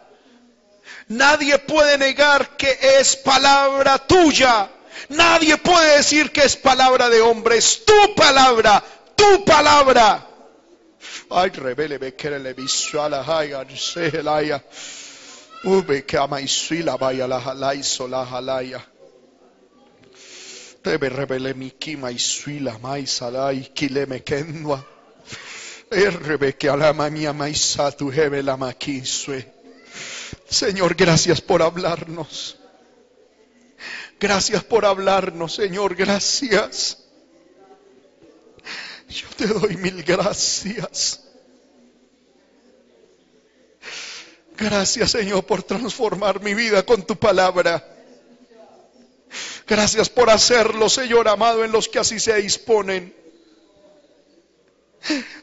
Nadie puede negar que es palabra tuya. Nadie puede decir que es palabra de hombre. Es tu palabra, tu palabra. Ay, revele bekerele visuala haya sehelaya. Ube kama isila vaya la halai sola halaya. Tebe revele mi kima isuila mai salai kile mekenwa. Errebe que alama mia maisa tu hebe la maquisue. Señor, gracias por hablarnos. Gracias por hablarnos, Señor, gracias. Yo te doy mil gracias. Gracias Señor por transformar mi vida con tu palabra. Gracias por hacerlo, Señor amado, en los que así se disponen.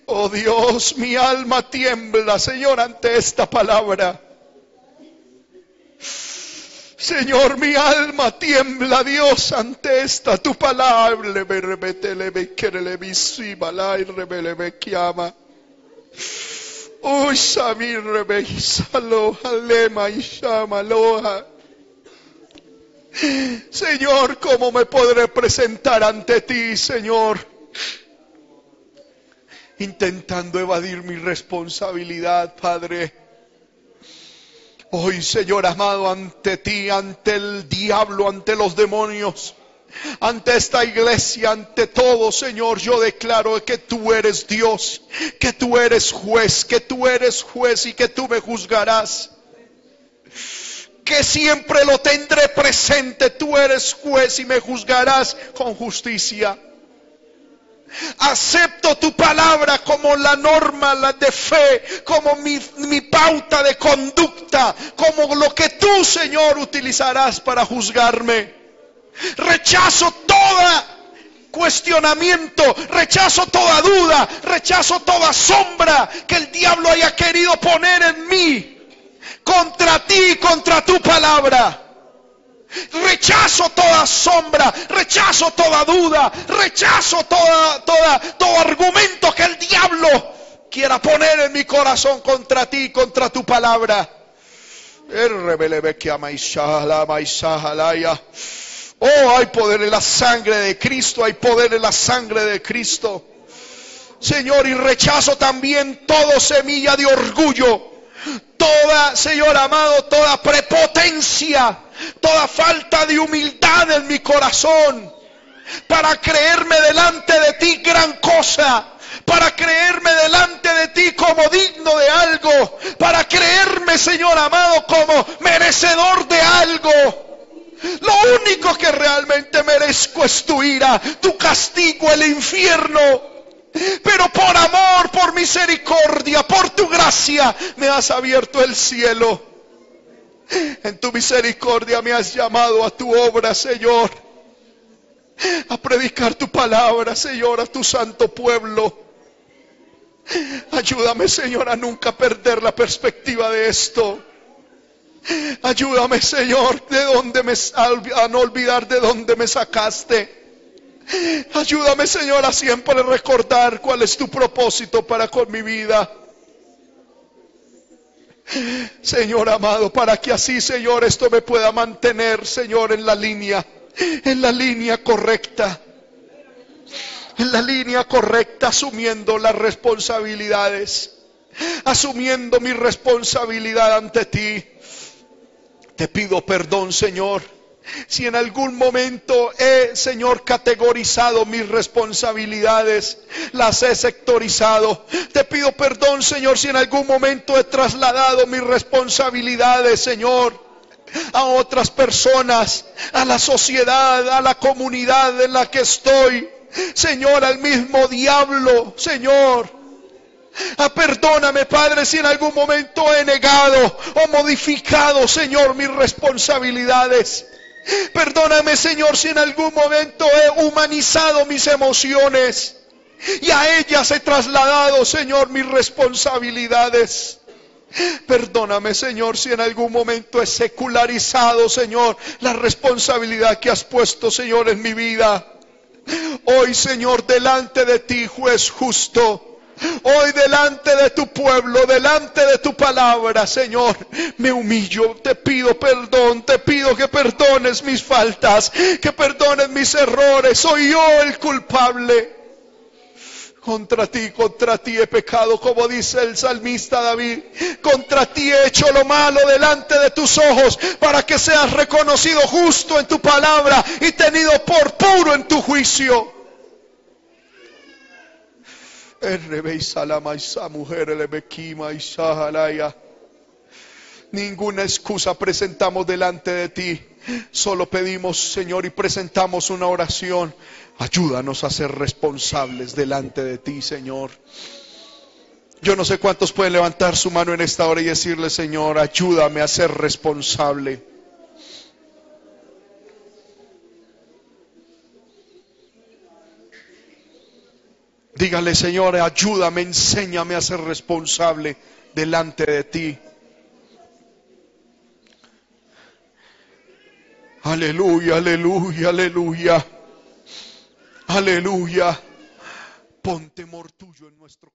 Oh Dios, mi alma tiembla, Señor, ante esta palabra. Señor, mi alma tiembla, Dios, ante esta tu palabra. Señor, ¿cómo me podré presentar ante ti, Señor? Intentando evadir mi responsabilidad, Padre. Hoy, Señor amado, ante ti, ante el diablo, ante los demonios, ante esta iglesia, ante todo, Señor, yo declaro que tú eres Dios, que tú eres juez, que tú eres juez y que tú me juzgarás que siempre lo tendré presente. Tú eres juez y me juzgarás con justicia. Acepto tu palabra como la norma la de fe, como mi, mi, pauta de conducta, como lo que tú, Señor, utilizarás para juzgarme. Rechazo toda cuestionamiento, rechazo toda duda, rechazo toda sombra que el diablo haya querido poner en mí contra ti, contra tu palabra. Rechazo toda sombra, rechazo toda duda, rechazo toda, toda, todo argumento que el diablo quiera poner en mi corazón contra ti, contra tu palabra. Oh, hay poder en la sangre de Cristo, hay poder en la sangre de Cristo. Señor, y rechazo también todo semilla de orgullo toda, Señor amado, toda prepotencia, toda falta de humildad en mi corazón, para creerme delante de ti gran cosa, para creerme delante de ti como digno de algo, para creerme, Señor amado, como merecedor de algo. Lo único que realmente merezco es tu ira, tu castigo, el infierno. Pero por amor, por misericordia, por tu gracia, me has abierto el cielo. En tu misericordia me has llamado a tu obra, Señor. A predicar tu palabra, Señor, a tu santo pueblo. Ayúdame, Señor, a nunca perder la perspectiva de esto. Ayúdame, Señor, de dónde me, a no olvidar de dónde me sacaste. Ayúdame, Señor, a siempre recordar cuál es tu propósito para con mi vida. Señor amado, para que así, Señor, esto me pueda mantener, Señor, en la línea, en la línea correcta, en la línea correcta, asumiendo las responsabilidades, asumiendo mi responsabilidad ante ti. Te pido perdón, Señor si en algún momento he, Señor, categorizado mis responsabilidades, las he sectorizado. Te pido perdón, Señor, si en algún momento he trasladado mis responsabilidades, Señor, a otras personas, a la sociedad, a la comunidad en la que estoy. Señor, al mismo diablo, Señor. Ah, perdóname, Padre, si en algún momento he negado o modificado, Señor, mis responsabilidades. Perdóname, Señor, si en algún momento he humanizado mis emociones y a ellas he trasladado, Señor, mis responsabilidades. Perdóname, Señor, si en algún momento he secularizado, Señor, la responsabilidad que has puesto, Señor, en mi vida. Hoy, Señor, delante de ti, juez justo, Hoy delante de tu pueblo, delante de tu palabra, Señor, me humillo, te pido perdón, te pido que perdones mis faltas, que perdones mis errores, soy yo el culpable. Contra ti, contra ti he pecado, como dice el salmista David. Contra ti he hecho lo malo delante de tus ojos, para que seas reconocido justo en tu palabra y tenido por puro en tu juicio. Ninguna excusa presentamos delante de ti. Solo pedimos, Señor, y presentamos una oración. Ayúdanos a ser responsables delante de ti, Señor. Yo no sé cuántos pueden levantar su mano en esta hora y decirle, Señor, ayúdame a ser responsable. Dígale, Señor, ayúdame, enséñame a ser responsable delante de ti. Aleluya, aleluya, aleluya. Aleluya. Pon temor tuyo en nuestro.